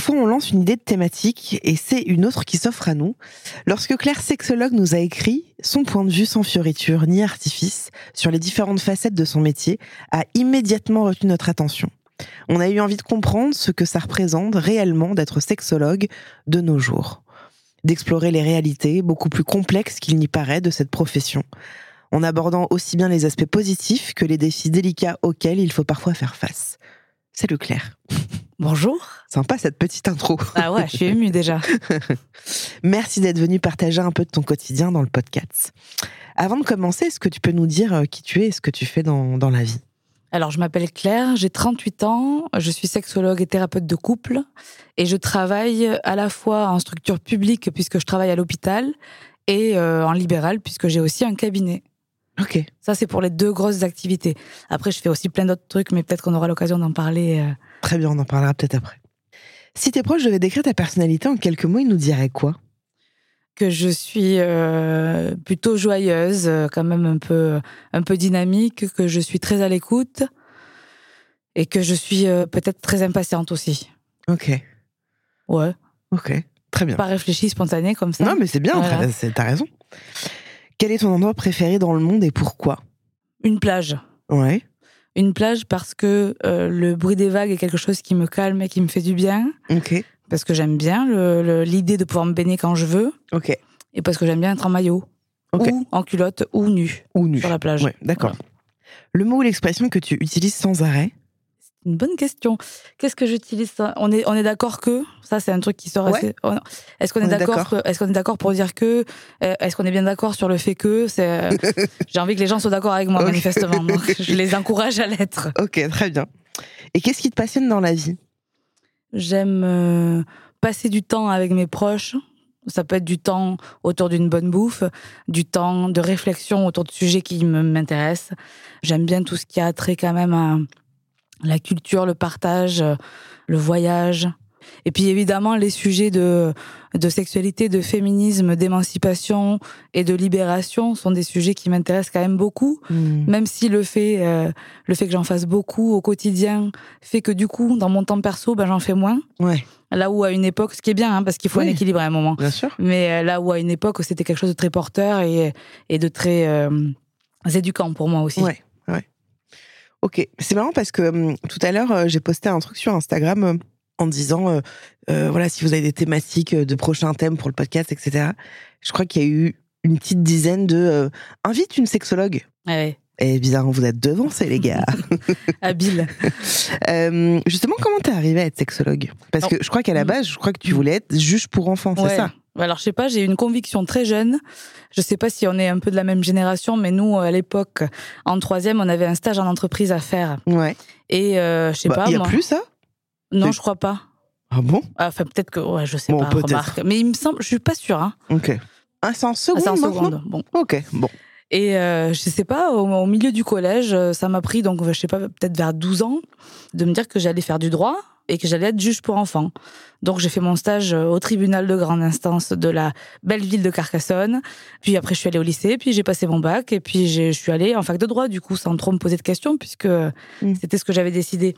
Parfois, on lance une idée de thématique et c'est une autre qui s'offre à nous. Lorsque Claire Sexologue nous a écrit, son point de vue sans fioriture ni artifice sur les différentes facettes de son métier a immédiatement retenu notre attention. On a eu envie de comprendre ce que ça représente réellement d'être sexologue de nos jours, d'explorer les réalités beaucoup plus complexes qu'il n'y paraît de cette profession, en abordant aussi bien les aspects positifs que les défis délicats auxquels il faut parfois faire face. Salut Claire. Bonjour. Sympa cette petite intro. Ah ouais, je suis émue déjà. Merci d'être venu partager un peu de ton quotidien dans le podcast. Avant de commencer, est-ce que tu peux nous dire euh, qui tu es et ce que tu fais dans, dans la vie? Alors, je m'appelle Claire, j'ai 38 ans, je suis sexologue et thérapeute de couple et je travaille à la fois en structure publique puisque je travaille à l'hôpital et euh, en libéral puisque j'ai aussi un cabinet. Ok. Ça, c'est pour les deux grosses activités. Après, je fais aussi plein d'autres trucs, mais peut-être qu'on aura l'occasion d'en parler. euh. Très bien, on en parlera peut-être après. Si tes proches devaient décrire ta personnalité en quelques mots, ils nous diraient quoi? Que je suis euh, plutôt joyeuse, euh, quand même un peu, un peu dynamique, que je suis très à l'écoute et que je suis euh, peut-être très impatiente aussi. Ok. Ouais, Ok. Très bien. pas réfléchie, spontanée comme ça. Non, mais c'est bien, Voilà. t'as raison. Quel est ton endroit préféré dans le monde et pourquoi? Une plage. Ouais. Une plage parce que euh, le bruit des vagues est quelque chose qui me calme et qui me fait du bien, Ok. parce que j'aime bien l'idée de pouvoir me baigner quand je veux Ok. et parce que j'aime bien être en maillot ou en culotte ou nu Ou nu. sur la plage. Ouais, d'accord. Le mot ou l'expression que tu utilises sans arrêt? Une bonne question. Qu'est-ce que j'utilise On est, on est d'accord que ça, c'est un truc qui sort Ouais. assez. oh. Est-ce qu'on On est, est d'accord Est-ce qu'on est d'accord pour dire que euh, Est-ce qu'on est bien d'accord sur le fait que C'est. euh, J'ai envie que les gens soient d'accord avec moi manifestement. Donc, je les encourage à l'être. Ok, très bien. Et qu'est-ce qui te passionne dans la vie? J'aime euh, passer du temps avec mes proches. Ça peut être du temps autour d'une bonne bouffe, du temps de réflexion autour de sujets qui m'intéressent. J'aime bien tout ce qui a trait quand même à la culture, le partage, euh, le voyage. Et puis évidemment les sujets de, de sexualité, de féminisme, d'émancipation et de libération sont des sujets qui m'intéressent quand même beaucoup. Hmm. Même si le fait, euh, le fait que j'en fasse beaucoup au quotidien fait que du coup, dans mon temps perso, ben, j'en fais moins. Ouais, Là où à une époque, ce qui est bien, hein, parce qu'il faut Oui. un équilibre à un moment. bien sûr. Mais euh, là où à une époque, c'était quelque chose de très porteur et, et de très euh, éducant pour moi aussi. Ouais. Ok, c'est marrant parce que hum, tout à l'heure, euh, j'ai posté un truc sur Instagram euh, en disant, euh, euh, voilà, si vous avez des thématiques euh, de prochains thèmes pour le podcast, etc. Je crois qu'il y a eu une petite dizaine de euh, invite une sexologue. Ouais, Et bizarre, vous êtes devancés, les gars. habile. Euh, justement, comment t'es arrivée à être sexologue? Parce que je crois qu'à la Mm. base, je crois que tu voulais être juge pour enfants, c'est Ouais. ça? Alors, je sais pas, j'ai une conviction très jeune. Je sais pas si on est un peu de la même génération, mais nous, à l'époque, en troisième, on avait un stage en entreprise à faire. Ouais. Et euh, je sais Bah, pas, Il y a moi. plus ça? Non, je crois pas. Ah bon? Ah, Enfin, peut-être que, ouais, je sais Bon, pas, remarque. Mais il me semble, je suis pas sûre. Hein. Ok. Ah, en Ah, seconde c'est en maintenant seconde. Bon. Ok, bon. Et euh, je sais pas, au, au milieu du collège, euh, ça m'a pris, donc je sais pas, peut-être vers 12 ans, de me dire que j'allais faire du droit et que j'allais être juge pour enfants. Donc j'ai fait mon stage au tribunal de grande instance de la belle ville de Carcassonne. Puis après je suis allée au lycée, puis j'ai passé mon bac et puis je suis allée en fac de droit du coup sans trop me poser de questions puisque mm. c'était ce que j'avais décidé.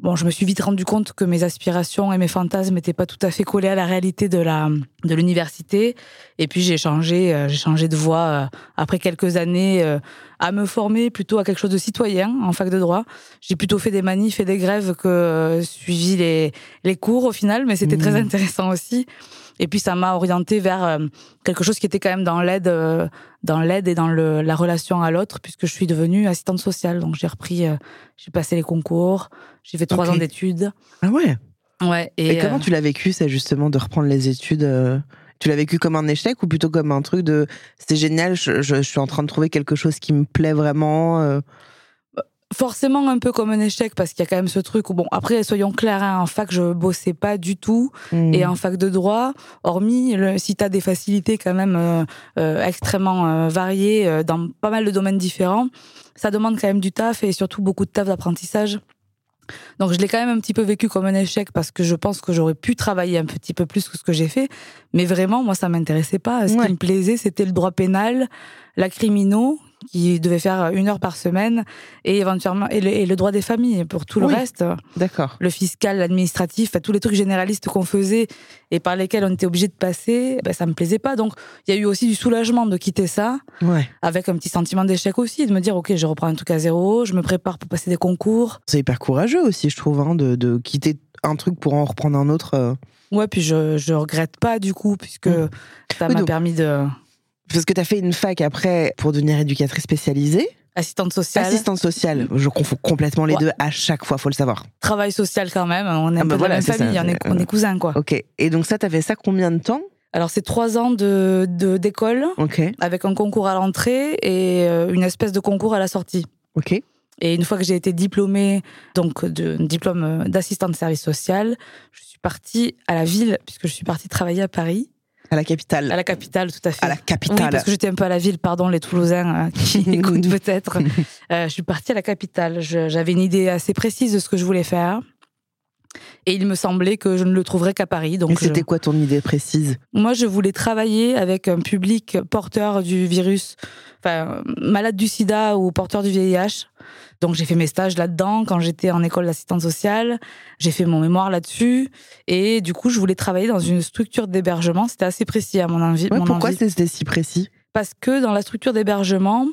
Bon, je me suis vite rendu compte que mes aspirations et mes fantasmes n'étaient pas tout à fait collés à la réalité de la de l'université. Et puis j'ai changé, euh, j'ai changé de voie euh, après quelques années euh, à me former plutôt à quelque chose de citoyen en fac de droit. J'ai plutôt fait des manifs et des grèves que suivi les les cours au final, mais c'était très mmh. intéressant aussi. Et puis ça m'a orienté vers euh, quelque chose qui était quand même dans l'aide, euh, dans l'aide et dans le, la relation à l'autre, puisque je suis devenue assistante sociale. Donc j'ai repris, euh, j'ai passé les concours, j'ai fait trois ans d'études. Ah ouais. Ouais. Et, comment tu l'as vécu, ça justement de reprendre les études Tu l'as vécu comme un échec ou plutôt comme un truc de c'est génial, je, je, suis en train de trouver quelque chose qui me plaît vraiment forcément un peu comme un échec parce qu'il y a quand même ce truc où bon après soyons clairs hein, en fac je bossais pas du tout hmm. et en fac de droit hormis le, si tu as des facilités quand même euh, euh, extrêmement euh, variées dans pas mal de domaines différents ça demande quand même du taf et surtout beaucoup de taf d'apprentissage donc je l'ai quand même un petit peu vécu comme un échec parce que je pense que j'aurais pu travailler un petit peu plus que ce que j'ai fait. Mais vraiment, moi, ça m'intéressait pas. Ce qui me plaisait, c'était le droit pénal, la criminaux, qui devait faire une heure par semaine et éventuellement et le, droit des familles pour tout le reste. D'accord. Le fiscal, l'administratif, tous les trucs généralistes qu'on faisait et par lesquels on était obligé de passer, ben, ça me plaisait pas. Donc il y a eu aussi du soulagement de quitter ça, avec un petit sentiment d'échec aussi, de me dire ok, je reprends un truc à zéro, je me prépare pour passer des concours. C'est hyper courageux aussi, je trouve, hein, de, de, quitter un truc pour en reprendre un autre. Euh. Ouais, puis je je regrette pas du coup puisque mm. ça m'a permis de parce que tu as fait une fac après pour devenir éducatrice spécialisée. Assistante sociale. Assistante sociale. Je confonds complètement les deux à chaque fois, faut le savoir. Travail social quand même. On est ah bah de la même famille, on, est, on est cousins, quoi. Ok. Et donc ça, tu fait ça combien de temps? Alors c'est trois ans de d'école, avec un concours à l'entrée et euh, une espèce de concours à la sortie. Ok. Et une fois que j'ai été diplômée, donc de diplôme euh, d'assistante de service social, je suis partie à la ville puisque je suis partie travailler à Paris. À la capitale. À la capitale, tout à fait. À la capitale. Oui, parce que j'étais un peu à la ville, pardon, les Toulousains euh, qui écoutent peut-être. Euh, je suis partie à la capitale. J'avais une idée assez précise de ce que je voulais faire. Et il me semblait que je ne le trouverais qu'à Paris. Donc c'était quoi ton idée précise? Moi, je voulais travailler avec un public porteur du virus, enfin, malade du sida ou porteur du VIH. Donc j'ai fait mes stages là-dedans quand j'étais en école d'assistante sociale. J'ai fait mon mémoire là-dessus. Et du coup, je voulais travailler dans une structure d'hébergement. C'était assez précis à mon envie. pourquoi c'était si précis? Parce que dans la structure d'hébergement,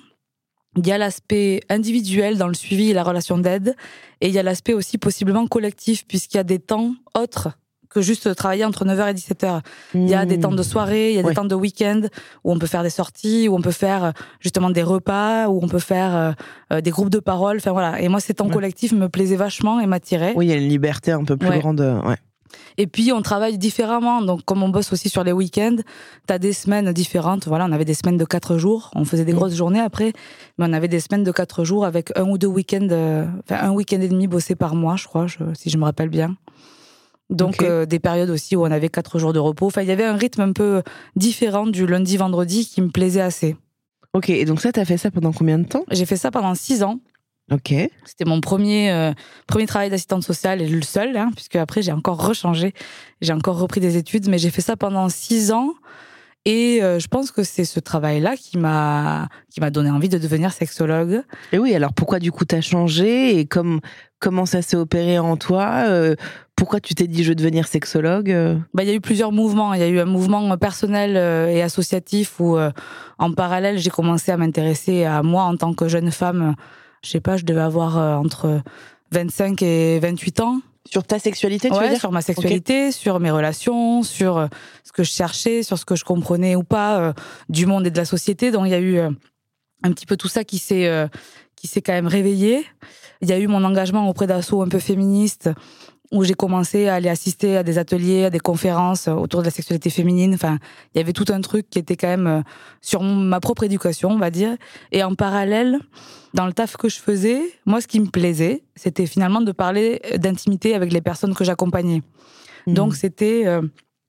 il y a l'aspect individuel dans le suivi et la relation d'aide, et il y a l'aspect aussi possiblement collectif, puisqu'il y a des temps autres que juste travailler entre 9h et 17h. Il y a des temps de soirée, il y a des temps de week-end où on peut faire des sorties, où on peut faire justement des repas, où on peut faire euh, euh, des groupes de parole. Enfin voilà. Et moi, ces temps collectifs me plaisaient vachement et m'attiraient. Oui, il y a une liberté un peu plus grande. Euh, ouais. Et puis, on travaille différemment. Donc, comme on bosse aussi sur les week-ends, tu as des semaines différentes. Voilà, on avait des semaines de quatre jours. On faisait des grosses journées après. Mais on avait des semaines de quatre jours avec un ou deux week-ends, enfin, un week-end et demi bossé par mois, je crois, si je me rappelle bien. Donc euh, des périodes aussi où on avait quatre jours de repos. Enfin, il y avait un rythme un peu différent du lundi-vendredi qui me plaisait assez. Ok, et donc ça, tu as fait ça pendant combien de temps? J'ai fait ça pendant six ans. Ok. C'était mon premier, euh, premier travail d'assistante sociale et le seul, hein, puisque après j'ai encore rechangé, j'ai encore repris des études, mais j'ai fait ça pendant six ans. Et euh, je pense que c'est ce travail-là qui m'a qui m'a donné envie de devenir sexologue. Et oui, alors pourquoi du coup t'as changé et comme comment ça s'est opéré en toi euh, Pourquoi tu t'es dit je veux devenir sexologue? Bah il y a eu plusieurs mouvements. Il y a eu un mouvement personnel et associatif où en parallèle j'ai commencé à m'intéresser à moi en tant que jeune femme. Je sais pas, je devais avoir entre 25 et 28 ans. Sur ta sexualité, tu veux dire? Sur ma sexualité, sur mes relations, sur euh, ce que je cherchais, sur ce que je comprenais ou pas euh, du monde et de la société. Donc il y a eu euh, un petit peu tout ça qui s'est qui s'est quand même réveillé. Il y a eu mon engagement auprès d'assauts un peu féministes où j'ai commencé à aller assister à des ateliers, à des conférences autour de la sexualité féminine. Enfin, il y avait tout un truc qui était quand même sur ma propre éducation, on va dire. Et en parallèle, dans le taf que je faisais, moi, ce qui me plaisait, c'était finalement de parler d'intimité avec les personnes que j'accompagnais. Mmh. Donc, c'était euh,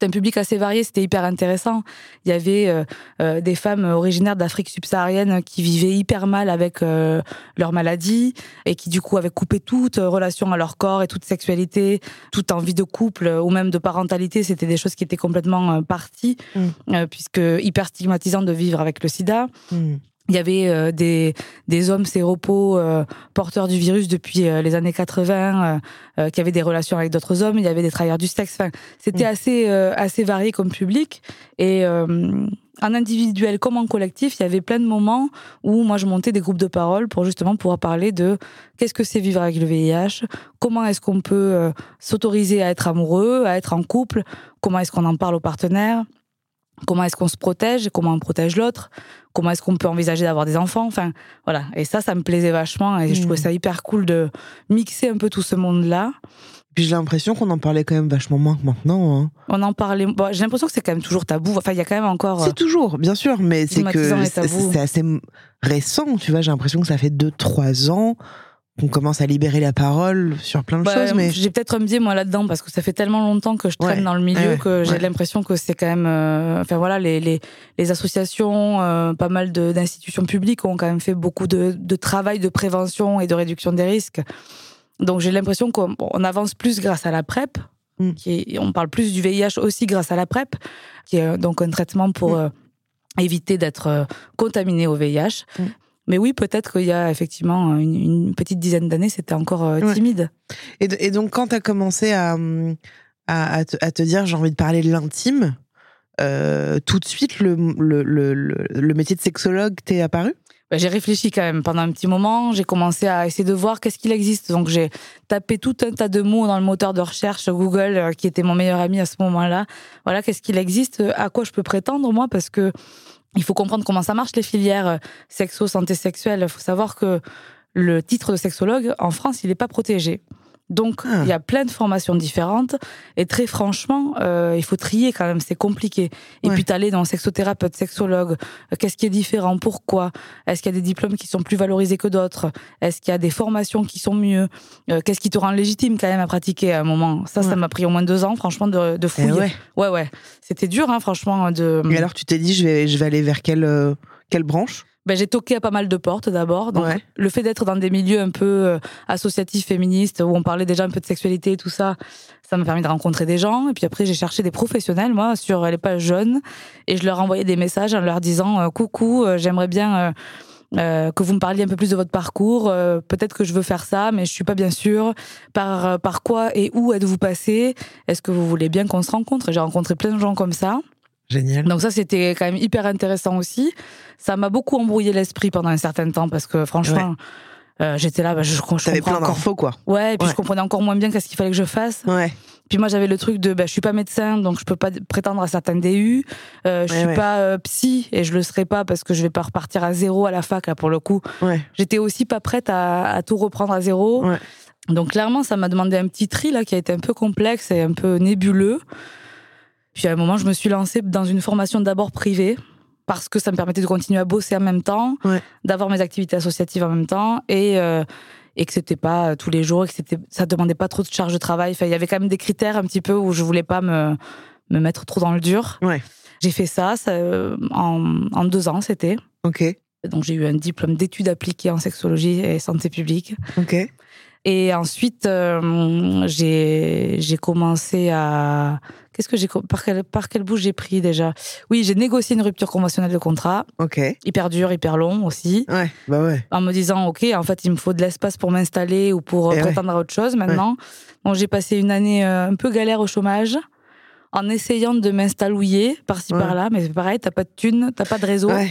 un public assez varié, c'était hyper intéressant. Il y avait euh, euh, des femmes originaires d'Afrique subsaharienne qui vivaient hyper mal avec euh, leur maladie et qui du coup avaient coupé toute relation à leur corps et toute sexualité, toute envie de couple ou même de parentalité. C'était des choses qui étaient complètement parties, Mm. puisque hyper stigmatisant de vivre avec le sida. Mm. Il y avait euh, des, des hommes séropos euh, porteurs du virus depuis euh, les années 80 euh, euh, qui avaient des relations avec d'autres hommes. Il y avait des travailleurs du sexe. Enfin, c'était Mm. assez, euh, assez varié comme public. Et euh, en individuel comme en collectif, il y avait plein de moments où moi je montais des groupes de parole pour justement pouvoir parler de qu'est-ce que c'est vivre avec le VIH, comment est-ce qu'on peut s'autoriser à être amoureux, à être en couple, comment est-ce qu'on en parle aux partenaires, comment est-ce qu'on se protège, comment on protège l'autre, comment est-ce qu'on peut envisager d'avoir des enfants, enfin voilà. Et ça, ça me plaisait vachement et je Mm. trouvais ça hyper cool de mixer un peu tout ce monde-là. Puis j'ai l'impression qu'on en parlait quand même vachement moins que maintenant. hein. On en parlait. Bon, j'ai l'impression que c'est quand même toujours tabou. Enfin, il y a quand même encore. C'est toujours, bien sûr, mais c'est que c'est assez récent, tu vois. J'ai l'impression que ça fait 2-3 ans qu'on commence à libérer la parole sur plein de Bah, choses, mais J'ai peut-être un biais moi là-dedans parce que ça fait tellement longtemps que je traîne Ouais, dans le milieu ouais, que j'ai ouais. l'impression que c'est quand même. euh, Enfin voilà, les, les, les associations, euh, pas mal d'institutions publiques ont quand même fait beaucoup de, de travail de prévention et de réduction des risques. Donc j'ai l'impression qu'on on avance plus grâce à la PrEP. Mm. Qui est- on parle plus du VIH aussi grâce à la PrEP, qui est euh, donc un traitement pour Mm. euh, éviter d'être contaminé au VIH. Mm. Mais oui, peut-être qu'il y a effectivement une, une petite dizaine d'années, c'était encore euh, Ouais. timide. Et, donc, quand tu as commencé à, à, à te, à te dire j'ai envie de parler de l'intime, euh, tout de suite, le, le, le, le- le métier de sexologue t'est apparu? Bah, j'ai réfléchi quand même pendant un petit moment. J'ai commencé à essayer de voir qu'est-ce qu'il existe. Donc j'ai tapé tout un tas de mots dans le moteur de recherche Google, euh, qui était mon meilleur ami à ce moment-là. Voilà, qu'est-ce qu'il existe, à quoi je peux prétendre moi, parce que il faut comprendre comment ça marche les filières euh, sexo santé sexuelle. Il faut savoir que le titre de sexologue en France, il n'est pas protégé. Donc, Ah. il y a plein de formations différentes. Et très franchement, euh, il faut trier quand même, c'est compliqué. Et Ouais. puis, t'aller dans sexothérapeute, sexologue, euh, qu'est-ce qui est différent, pourquoi? Est-ce qu'il y a des diplômes qui sont plus valorisés que d'autres? Est-ce qu'il y a des formations qui sont mieux? Euh, Qu'est-ce qui te rend légitime quand même à pratiquer à un moment? Ça, ça m'a pris au moins deux ans, franchement, de, de Eh fouiller. ouais. ouais, ouais. C'était dur, hein, franchement. De... Et alors, tu t'es dit je vais, je vais aller vers quelle, quelle branche? Ben, j'ai toqué à pas mal de portes d'abord. Donc, Ouais. le fait d'être dans des milieux un peu euh, associatifs, féministes, où on parlait déjà un peu de sexualité et tout ça, ça m'a permis de rencontrer des gens. Et puis après, j'ai cherché des professionnels, moi, sur les pages jeunes. Et je leur envoyais des messages en leur disant euh, Coucou, euh, j'aimerais bien. euh, que vous me parliez un peu plus de votre parcours. Euh, Peut-être que je veux faire ça, mais je suis pas bien sûre. Par, par quoi et où êtes-vous passé Est-ce que vous voulez bien qu'on se rencontre? J'ai rencontré plein de gens comme ça. Génial. Donc ça, c'était quand même hyper intéressant aussi. Ça m'a beaucoup embrouillé l'esprit pendant un certain temps parce que franchement, euh, j'étais là, bah, je, je T'avais plein encore. d'infos, quoi. Ouais, et puis Ouais. je comprenais encore moins bien qu'est-ce qu'il fallait que je fasse. Ouais. Puis moi, j'avais le truc de, bah, je suis pas médecin, donc je peux pas prétendre à certains DU. Euh, je Ouais, suis ouais. pas euh, psy et je le serai pas parce que je vais pas repartir à zéro à la fac là pour le coup. Ouais. J'étais aussi pas prête à, à tout reprendre à zéro. Ouais. Donc clairement, ça m'a demandé un petit tri là qui a été un peu complexe et un peu nébuleux. Puis à un moment, je me suis lancée dans une formation d'abord privée parce que ça me permettait de continuer à bosser en même temps, Ouais. d'avoir mes activités associatives en même temps et euh, et que c'était pas euh, tous les jours et que c'était ça demandait pas trop de charge de travail. Enfin, il y avait quand même des critères un petit peu où je voulais pas me me mettre trop dans le dur. Ouais. J'ai fait ça, ça, euh, en, en deux ans, c'était. Ok. Donc j'ai eu un diplôme d'études appliquées en sexologie et santé publique. Ok. Et ensuite, euh, j'ai commencé à qu'est-ce que j'ai par quel par quel bout j'ai pris déjà? Oui, j'ai négocié une rupture conventionnelle de contrat, Ok. hyper dur, hyper long aussi, Ouais. Bah ouais. en me disant ok, en fait, il me faut de l'espace pour m'installer ou pour euh, ouais. prétendre à autre chose maintenant. Donc j'ai passé une année euh, un peu galère au chômage. En essayant de m'installer par-ci Ouais. par-là, mais c'est pareil, t'as pas de thunes, t'as pas de réseau. Ouais.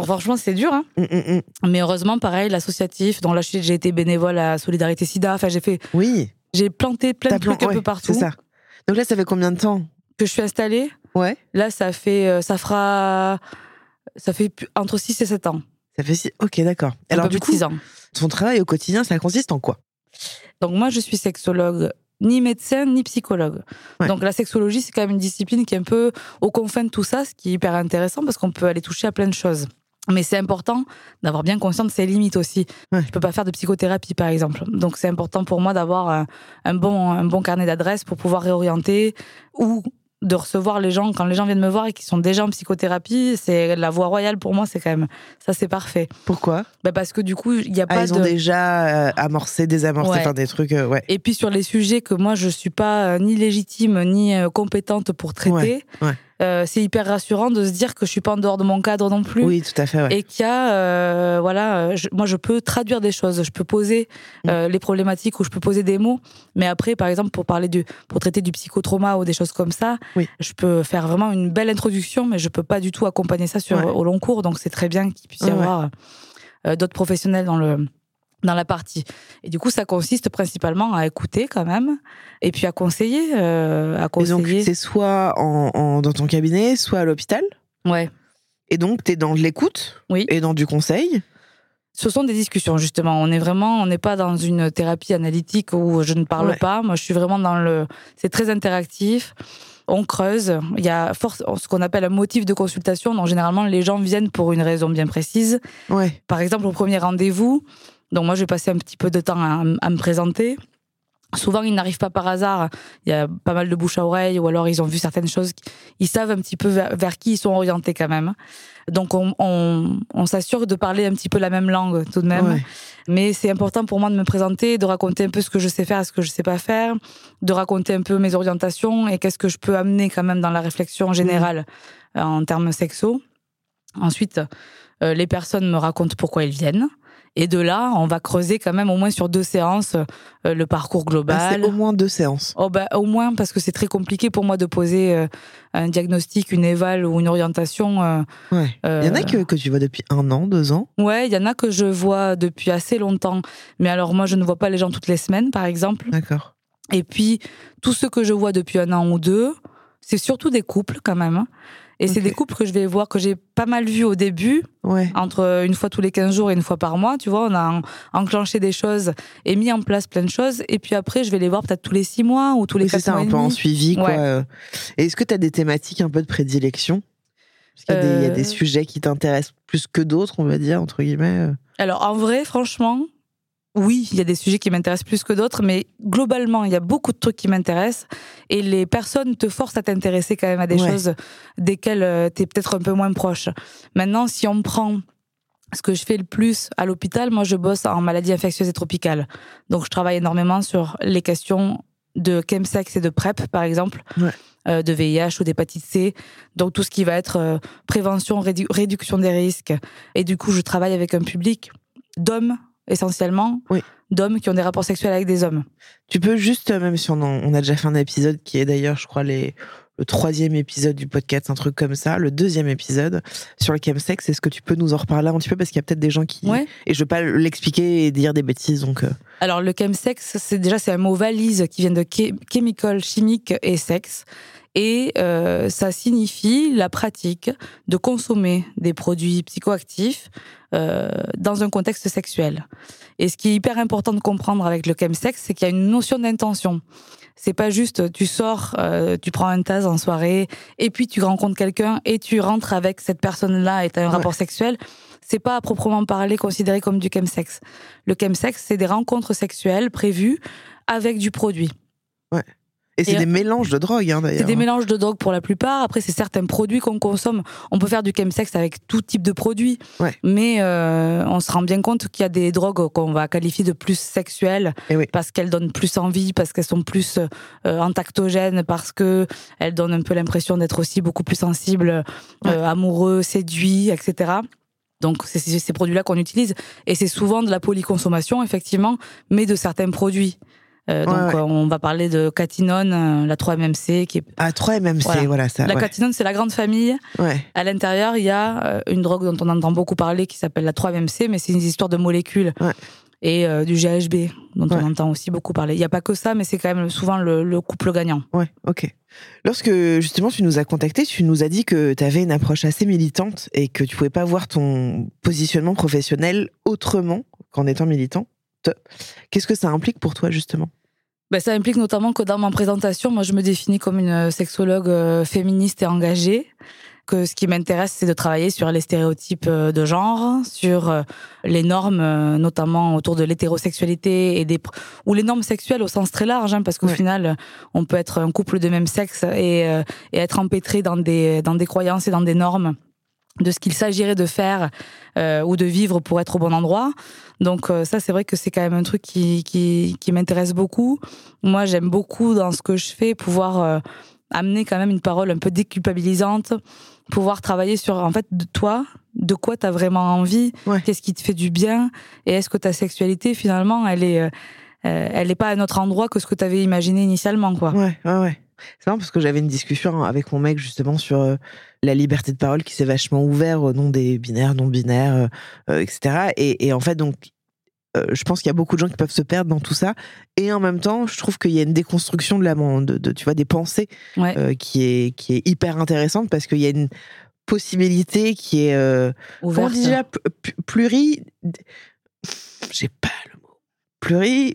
Donc franchement, c'est dur. Hein Mm, mm, mm. mais heureusement, pareil, l'associatif. Donc là, j'ai j'ai été bénévole à Solidarité SIDA. Enfin, j'ai fait, Oui. j'ai planté plein de trucs plan- un peu partout. C'est ça. Donc là, ça fait combien de temps Que je suis installée. Ouais. Là, ça fait, euh, ça fera, ça fait entre 6 et 7 ans. Ça fait six... Ok, d'accord. Alors du coup, 6 ans. ton travail au quotidien, ça consiste en quoi? Donc moi, je suis sexologue, ni médecin, ni psychologue. Ouais. Donc la sexologie, c'est quand même une discipline qui est un peu aux confins de tout ça, ce qui est hyper intéressant parce qu'on peut aller toucher à plein de choses. Mais c'est important d'avoir bien conscience de ses limites aussi. Ouais. Je peux pas faire de psychothérapie, par exemple. Donc c'est important pour moi d'avoir un, un bon, un bon carnet d'adresses pour pouvoir réorienter ou de recevoir les gens quand les gens viennent me voir et qui sont déjà en psychothérapie. C'est la voie royale pour moi, c'est quand même ça, c'est parfait. Pourquoi? Bah Parce que du coup, il n'y a ah, pas ils ont déjà euh, amorcé, désamorcé, Ouais. enfin des trucs, euh, ouais. Et puis sur les sujets que moi je suis pas euh, ni légitime ni euh, compétente pour traiter, Ouais, ouais. Euh, c'est hyper rassurant de se dire que je suis pas en dehors de mon cadre non plus. Oui, tout à fait, ouais. Et qu'il y a, euh, voilà, euh, je- moi je peux traduire des choses, je peux poser Mm. euh, les problématiques ou je peux poser des mots. Mais après, par exemple, pour parler du, pour traiter du psychotrauma ou des choses comme ça, Oui. je peux faire vraiment une belle introduction, mais je peux pas du tout accompagner ça sur Ouais. au long cours. Donc c'est très bien qu'il puisse y avoir euh, d'autres professionnels dans le dans la partie. Et du coup, ça consiste principalement à écouter quand même, et puis à conseiller, euh, à Et donc, c'est soit en, en- dans ton cabinet, soit à l'hôpital. Ouais. Et donc, tu es dans de l'écoute Oui. et dans du conseil. Ce sont des discussions justement. On est vraiment, on n'est pas dans une thérapie analytique où je ne parle Ouais. pas. Moi, je suis vraiment dans le. C'est très interactif. On creuse. Il y a force, ce qu'on appelle un motif de consultation. Donc généralement, les gens viennent pour une raison bien précise. Ouais. Par exemple, au premier rendez-vous. Donc moi, je vais passer un petit peu de temps à, à me présenter. Souvent, ils n'arrivent pas par hasard. Il y a pas mal de bouche à oreille, ou alors ils ont vu certaines choses. Ils savent un petit peu vers, vers qui ils sont orientés quand même. Donc, on, on, on s'assure de parler un petit peu la même langue tout de même. Ouais. Mais c'est important pour moi de me présenter, de raconter un peu ce que je sais faire et ce que je sais pas faire, de raconter un peu mes orientations et qu'est-ce que je peux amener quand même dans la réflexion générale euh, en termes sexo. Ensuite, euh, les personnes me racontent pourquoi ils viennent. Et de là, on va creuser quand même au moins sur deux séances euh, le parcours Ah, global. c'est au moins deux séances. Oh bah, au moins parce que c'est très compliqué pour moi de poser euh, un diagnostic, une éval ou une orientation. euh, Ouais. Il y en a que, que tu vois depuis un an, deux ans? Ouais, il y en a que je vois depuis assez longtemps. Mais alors moi, je ne vois pas les gens toutes les semaines, par exemple. D'accord. Et puis, tous ceux que je vois depuis un an ou deux, c'est surtout des couples quand même. Et c'est des couples que je vais voir, que j'ai pas mal vus au début, Ouais. entre une fois tous les 15 jours et une fois par mois. Tu vois, on a en- enclenché des choses et mis en place plein de choses. Et puis après, je vais les voir peut-être tous les six mois ou tous les Oui, c'est quatre ça, mois un et peu en suivi, quoi. Ouais. euh. Et est-ce que tu as des thématiques un peu de prédilection? Parce qu'il y, il y a Euh. des sujets qui t'intéressent plus que d'autres, on va dire, entre guillemets. euh. Alors en vrai, franchement, oui, il y a des sujets qui m'intéressent plus que d'autres, mais globalement, il y a beaucoup de trucs qui m'intéressent et les personnes te forcent à t'intéresser quand même à des Ouais. choses desquelles tu es peut-être un peu moins proche. Maintenant, si on prend ce que je fais le plus à l'hôpital, moi je bosse en maladies infectieuses et tropicales. Donc je travaille énormément sur les questions de chemsex et de PrEP, par exemple, Ouais. euh, de VIH ou d'hépatite C. Donc tout ce qui va être euh, prévention, rédu- réduction des risques. Et du coup, je travaille avec un public d'hommes essentiellement, Oui. d'hommes qui ont des rapports sexuels avec des hommes. Tu peux juste, euh, même si on, en- on a déjà fait un épisode qui est d'ailleurs, je crois, les, le troisième épisode du podcast, un truc comme ça, le deuxième épisode sur le chemsex, est-ce que tu peux nous en reparler un petit peu? Parce qu'il y a peut-être des gens qui. Ouais. Et je veux pas l'expliquer et dire des bêtises, donc. euh, Alors le chemsex, c'est déjà c'est un mot valise qui vient de chemical, chimique et sexe. Et euh, ça signifie la pratique de consommer des produits psychoactifs euh, dans un contexte sexuel. Et ce qui est hyper important de comprendre avec le chemsex, c'est qu'il y a une notion d'intention. C'est pas juste tu sors, euh, tu prends un tas en soirée, et puis tu rencontres quelqu'un et tu rentres avec cette personne-là et tu as un Ouais. rapport sexuel. C'est pas à proprement parler considéré comme du chemsex. Le chemsex, c'est des rencontres sexuelles prévues avec du produit. Et c'est des mélanges de drogues, hein, d'ailleurs. C'est des mélanges de drogue pour la plupart. Après, c'est certains produits qu'on consomme. On peut faire du chemsex avec tout type de produits. Ouais. Mais euh, on se rend bien compte qu'il y a des drogues qu'on va qualifier de plus sexuelles Eh oui. parce qu'elles donnent plus envie, parce qu'elles sont plus euh, entactogènes, parce que elles donnent un peu l'impression d'être aussi beaucoup plus sensibles, Ouais. euh, amoureux, séduits, etc. Donc c'est ces produits-là qu'on utilise et c'est souvent de la polyconsommation effectivement, mais de certains produits. Euh, donc Ouais, euh, on va parler de catinone, euh, la 3-MMC, qui est Ah, 3-MMC, voilà, Voilà. ça. la ouais. catinone, c'est la grande famille. À l'intérieur, il y a une drogue dont on entend beaucoup parler qui s'appelle la 3-MMC, mais c'est une histoire de molécules. Et euh, du GHB, dont on entend aussi beaucoup parler. Il n'y a pas que ça, mais c'est quand même souvent le, le couple gagnant. Ouais, ok. Lorsque justement tu nous as contacté, tu nous as dit que tu avais une approche assez militante et que tu pouvais pas voir ton positionnement professionnel autrement qu'en étant militante. Qu'est-ce que ça implique pour toi justement? Ben, ça implique notamment que dans ma présentation, moi, je me définis comme une sexologue euh, féministe et engagée. que ce qui m'intéresse, c'est de travailler sur les stéréotypes euh, de genre, sur euh, les normes, euh, notamment autour de l'hétérosexualité et des ou les normes sexuelles au sens très large, hein, parce qu'au final, on peut être un couple de même sexe et, et être empêtré dans des dans des croyances et dans des normes de ce qu'il s'agirait de faire euh, ou de vivre pour être au bon endroit. Donc ça, c'est vrai que c'est quand même un truc qui, qui, qui m'intéresse beaucoup. Moi, j'aime beaucoup dans ce que je fais pouvoir amener quand même une parole un peu déculpabilisante, pouvoir travailler sur en fait de toi, de quoi tu as vraiment envie, qu'est-ce qui te fait du bien et est-ce que ta sexualité finalement elle est euh, euh, elle est pas à un autre endroit que ce que tu avais imaginé initialement quoi. Ouais, ouais, ouais. C'est marrant parce que j'avais une discussion avec mon mec justement sur euh, la liberté de parole qui s'est vachement ouverte au nom des binaires, non binaires, etc. Et, et, en fait donc euh, je pense qu'il y a beaucoup de gens qui peuvent se perdre dans tout ça. Et en même temps, je trouve qu'il y a une déconstruction de la, de, tu vois, des pensées euh, qui, est, qui est hyper intéressante parce qu'il y a une possibilité qui est. Euh, Ouverte. déjà pluri. J'ai pas le mot. Pluri.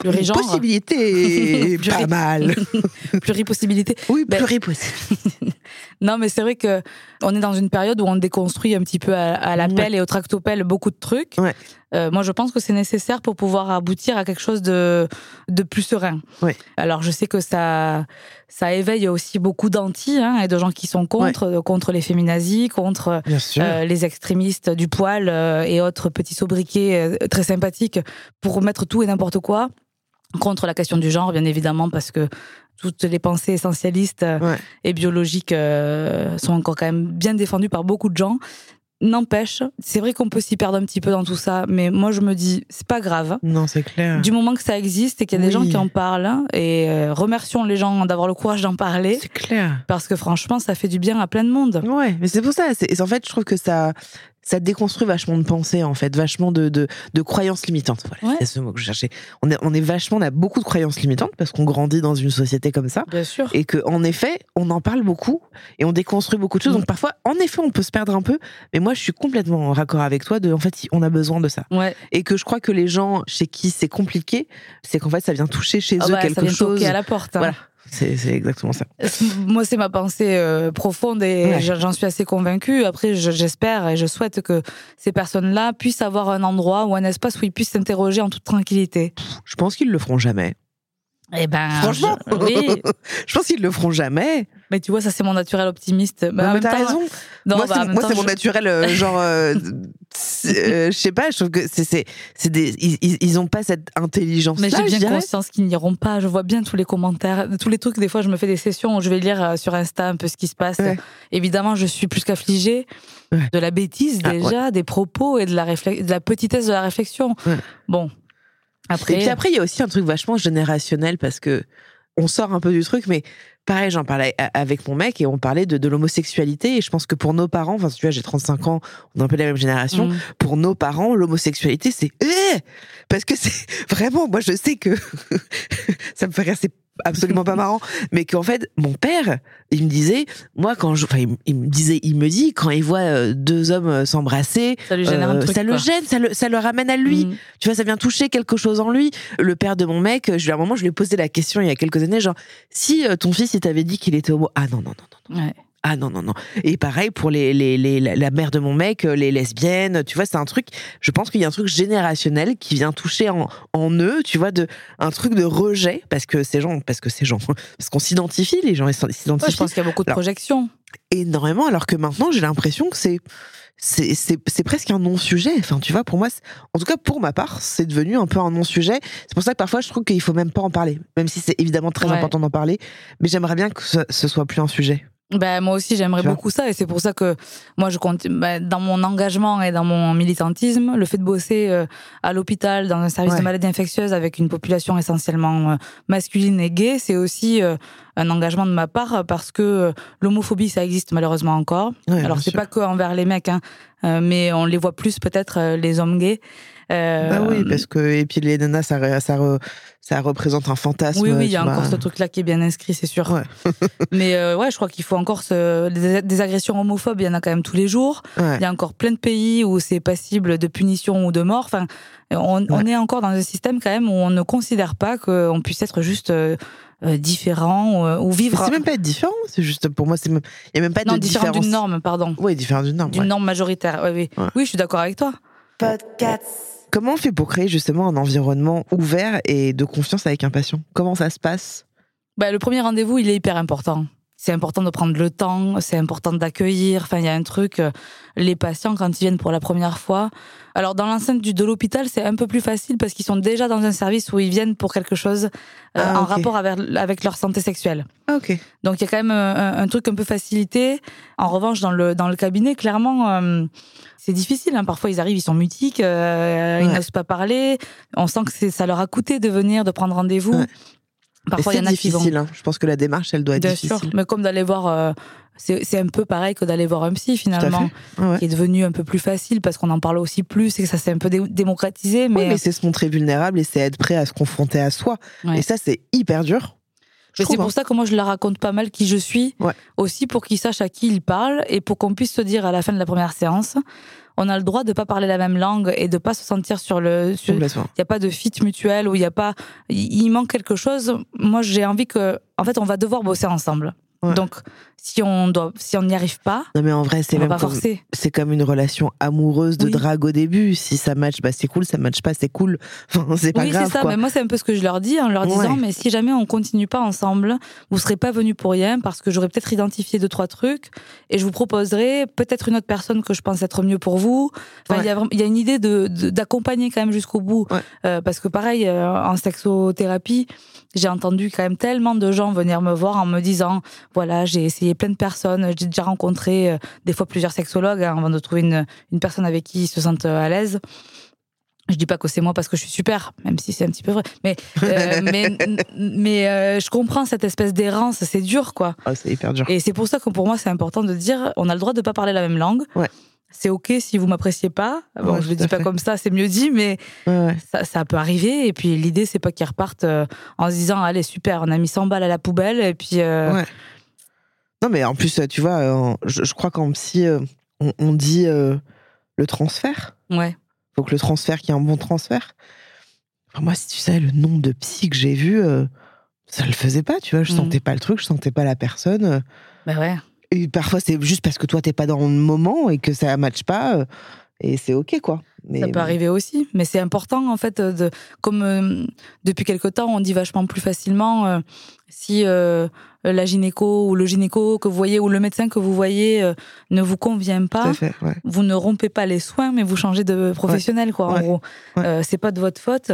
Plurigenre. Possibilité. pas mal. Pluripossibilité. Oui, ben, pluripossibilité. non, mais c'est vrai que on est dans une période où on déconstruit un petit peu à, à la pelle et au tractopelle beaucoup de trucs. Ouais. Euh, moi, je pense que c'est nécessaire pour pouvoir aboutir à quelque chose de, de plus serein. Alors, je sais que ça, ça éveille aussi beaucoup d'anti hein, et de gens qui sont contre, contre les féminazis, contre euh, les extrémistes du poil euh, et autres petits sobriquets très sympathiques pour mettre tout et n'importe quoi contre la question du genre, bien évidemment, parce que toutes les pensées essentialistes et biologiques sont encore quand même bien défendues par beaucoup de gens. N'empêche, c'est vrai qu'on peut s'y perdre un petit peu dans tout ça, mais moi je me dis, c'est pas grave. Non, c'est clair. Du moment que ça existe et qu'il y a des gens qui en parlent, et euh, remercions les gens d'avoir le courage d'en parler. C'est clair. Parce que franchement, ça fait du bien à plein de monde. Ouais, mais c'est pour ça. En fait, je trouve que ça, ça déconstruit vachement de pensées en fait, vachement de, de, de croyances limitantes. Voilà, c'est ce mot que je cherchais. On est, on est vachement, on a beaucoup de croyances limitantes parce qu'on grandit dans une société comme ça. Bien sûr. Et que en effet, on en parle beaucoup et on déconstruit beaucoup de choses. Mm. Donc parfois, en effet, on peut se perdre un peu. Mais moi, je suis complètement en raccord avec toi. De, en fait, on a besoin de ça. Ouais. Et que je crois que les gens chez qui c'est compliqué, c'est qu'en fait, ça vient toucher chez ah eux bah, quelque ça vient chose. à la porte. Hein. Voilà. C'est exactement ça. Moi, c'est ma pensée euh, profonde et j'en suis assez convaincue. Après, j'espère et je souhaite que ces personnes-là puissent avoir un endroit ou un espace où ils puissent s'interroger en toute tranquillité. Je pense qu'ils le feront jamais. Eh ben, franchement, je, oui. je pense qu'ils le feront jamais. Mais tu vois, ça c'est mon naturel optimiste. Bah, mais t'as raison. moi, c'est bah, mon naturel euh, genre, euh, euh, je sais pas. Je trouve que c'est c'est des ils, ils ont pas cette intelligence. Mais j'ai bien conscience qu'ils n'iront pas. Je vois bien tous les commentaires, tous les trucs. Des fois, je me fais des sessions où je vais lire sur Insta un peu ce qui se passe. Évidemment, je suis plus qu'affligée de la bêtise ah, déjà, des propos et de la de la petitesse de la réflexion. Bon. Après... Et puis après, il y a aussi un truc vachement générationnel parce que on sort un peu du truc, mais pareil, j'en parlais avec mon mec et on parlait de, de l'homosexualité. Et je pense que pour nos parents, enfin, tu vois, j'ai 35 ans, on est un peu la même génération. Mm. Pour nos parents, l'homosexualité, c'est eh parce que c'est vraiment, moi, je sais que ça me fait rire, c'est absolument pas marrant, mais qu'en fait, mon père, il me disait, moi, quand je, enfin, il, me disait, il me dit, quand il voit euh, deux hommes euh, s'embrasser, ça, lui gêne euh, ça le gêne, ça le, ça le ramène à lui. Mm. Tu vois, ça vient toucher quelque chose en lui. Le père de mon mec, je, à un moment, je lui ai posé la question il y a quelques années, genre, si ton fils, il t'avait dit qu'il était homo, ah non, non, non, non. Ouais. Ah non, non, non. Et pareil pour les, les, les, la mère de mon mec, euh, les lesbiennes, tu vois, c'est un truc, je pense qu'il y a un truc générationnel qui vient toucher en, en eux, tu vois, de, un truc de rejet, parce que ces gens, parce que ces gens, parce qu'on s'identifie, les gens s'identifient. je pense qu'il y a beaucoup de projections. Énormément, alors que maintenant, j'ai l'impression que c'est, c'est, c'est, presque un non-sujet. Enfin, tu vois, pour moi, en tout cas pour ma part, c'est devenu un peu un non-sujet. C'est pour ça que parfois je trouve qu'il faut même pas en parler, même si c'est évidemment très important d'en parler. Mais j'aimerais bien que ce, ce soit plus un sujet. Ben, moi aussi, j'aimerais beaucoup ça. Et c'est pour ça que moi, je compte, ben, dans mon engagement et dans mon militantisme, le fait de bosser euh, à l'hôpital, dans un service de maladies infectieuses avec une population essentiellement euh, masculine et gay, c'est aussi euh, un engagement de ma part parce que l'homophobie, ça existe malheureusement encore. Alors, c'est pas que envers les mecs, hein, mais on les voit plus peut-être, les hommes gays. Euh, Bah oui, parce que et puis les nanas, ça, ça, re- ça représente un fantasme. oui, oui, il y a vois. encore ce truc-là qui est bien inscrit, c'est sûr. Ouais. Mais euh, ouais, je crois qu'il faut encore des, des agressions homophobes, il y en a quand même tous les jours. Ouais. Il y a encore plein de pays où c'est passible de punition ou de mort. Enfin, on, on est encore dans un système quand même où on ne considère pas qu'on puisse être juste euh, euh, différent ou, euh, vivre. C'est même pas être différent, c'est juste pour moi, c'est même... il n'y a même pas non, de différent différence. d'une norme, pardon. Oui, différent d'une norme. D'une ouais. norme majoritaire. Oui, oui. Ouais. oui, je suis d'accord avec toi. Comment on fait pour créer justement un environnement ouvert et de confiance avec un patient? Comment ça se passe? Bah, le premier rendez-vous, il est hyper important. C'est important de prendre le temps, c'est important d'accueillir. Enfin, il y a un truc, euh, les patients, quand ils viennent pour la première fois. Alors, dans l'enceinte de l'hôpital, c'est un peu plus facile parce qu'ils sont déjà dans un service où ils viennent pour quelque chose euh, Ah, en rapport avec, avec leur santé sexuelle. Ah, ok. Donc, il y a quand même euh, un, un truc un peu facilité. En revanche, dans le, dans le cabinet, clairement, euh, c'est difficile. hein. Parfois, ils arrivent, ils sont mutiques, euh, ils n'osent pas parler. On sent que ça leur a coûté de venir, de prendre rendez-vous. Ouais. Parfois, il y en a qui vont difficile. hein. Je pense que la démarche, elle doit être Bien difficile. sûr, mais comme d'aller voir, euh, c'est un peu pareil que d'aller voir un psy finalement, ouais. qui est devenu un peu plus facile parce qu'on en parle aussi plus et que ça s'est un peu dé- démocratisé. Mais, Oui, mais c'est se montrer vulnérable et c'est être prêt à se confronter à soi. Ouais. Et ça, c'est hyper dur. C'est pour hein. ça que moi je leur raconte pas mal qui je suis, Ouais. aussi pour qu'ils sachent à qui ils parlent et pour qu'on puisse se dire à la fin de la première séance, on a le droit de pas parler la même langue et de pas se sentir sur le. il n'y a pas de fit mutuel où il y a pas il il manque quelque chose moi j'ai envie que en fait on va devoir bosser ensemble Ouais. donc si on doit si on n'y arrive pas Non, mais en vrai, c'est même pas comme, forcer c'est comme une relation amoureuse de Oui. drague au début. Si ça match, bah c'est cool. Ça match pas, c'est cool. Enfin, c'est pas oui, grave. c'est ça. quoi. Mais moi, c'est un peu ce que je leur dis en leur disant, Ouais. mais si jamais on continue pas ensemble, vous serez pas venus pour rien parce que j'aurais peut-être identifié deux trois trucs et je vous proposerai peut-être une autre personne que je pense être mieux pour vous. Enfin, il y a y une idée de de- d'accompagner quand même jusqu'au bout Ouais. Euh, parce que pareil, euh, en sexothérapie, j'ai entendu quand même tellement de gens venir me voir en me disant, voilà, j'ai essayé plein de personnes, j'ai déjà rencontré euh, des fois plusieurs sexologues hein, avant de trouver une une personne avec qui ils se sentent euh, à l'aise. Je dis pas que c'est moi parce que je suis super, même si c'est un petit peu vrai. Mais euh, mais mais euh, je comprends cette espèce d'errance, c'est dur quoi. Ah, c'est hyper dur. Et c'est pour ça que pour moi c'est important de dire, on a le droit de pas parler la même langue. Ouais. C'est ok si vous m'appréciez pas. Bon, Ouais, je le dis pas fait. comme ça, c'est mieux dit, mais Ouais, ça, ça peut arriver. Et puis l'idée c'est pas qu'ils repartent en se disant, allez super, on a mis 100 balles à la poubelle et puis. euh. Non, mais en plus, tu vois, euh, je, je crois qu'en psy, euh, on, on dit euh, le transfert. ouais. faut que le transfert, qu'il y ait un bon transfert. Enfin, moi, si tu savais le nombre de psy que j'ai vu, euh, ça le faisait pas, tu vois. Je Mhm. sentais pas le truc, je sentais pas la personne. euh, Bah ouais. Et parfois, c'est juste parce que toi, t'es pas dans le moment et que ça matche pas. euh, et c'est OK, quoi. Mais, Ça peut arriver aussi, mais c'est important en fait de comme euh, depuis quelque temps on dit vachement plus facilement euh, si euh, la gynéco ou le gynéco que vous voyez ou le médecin que vous voyez euh, ne vous convient pas, fait, ouais. vous ne rompez pas les soins mais vous changez de professionnel quoi. En Ouais. gros, Ouais. Euh, c'est pas de votre faute.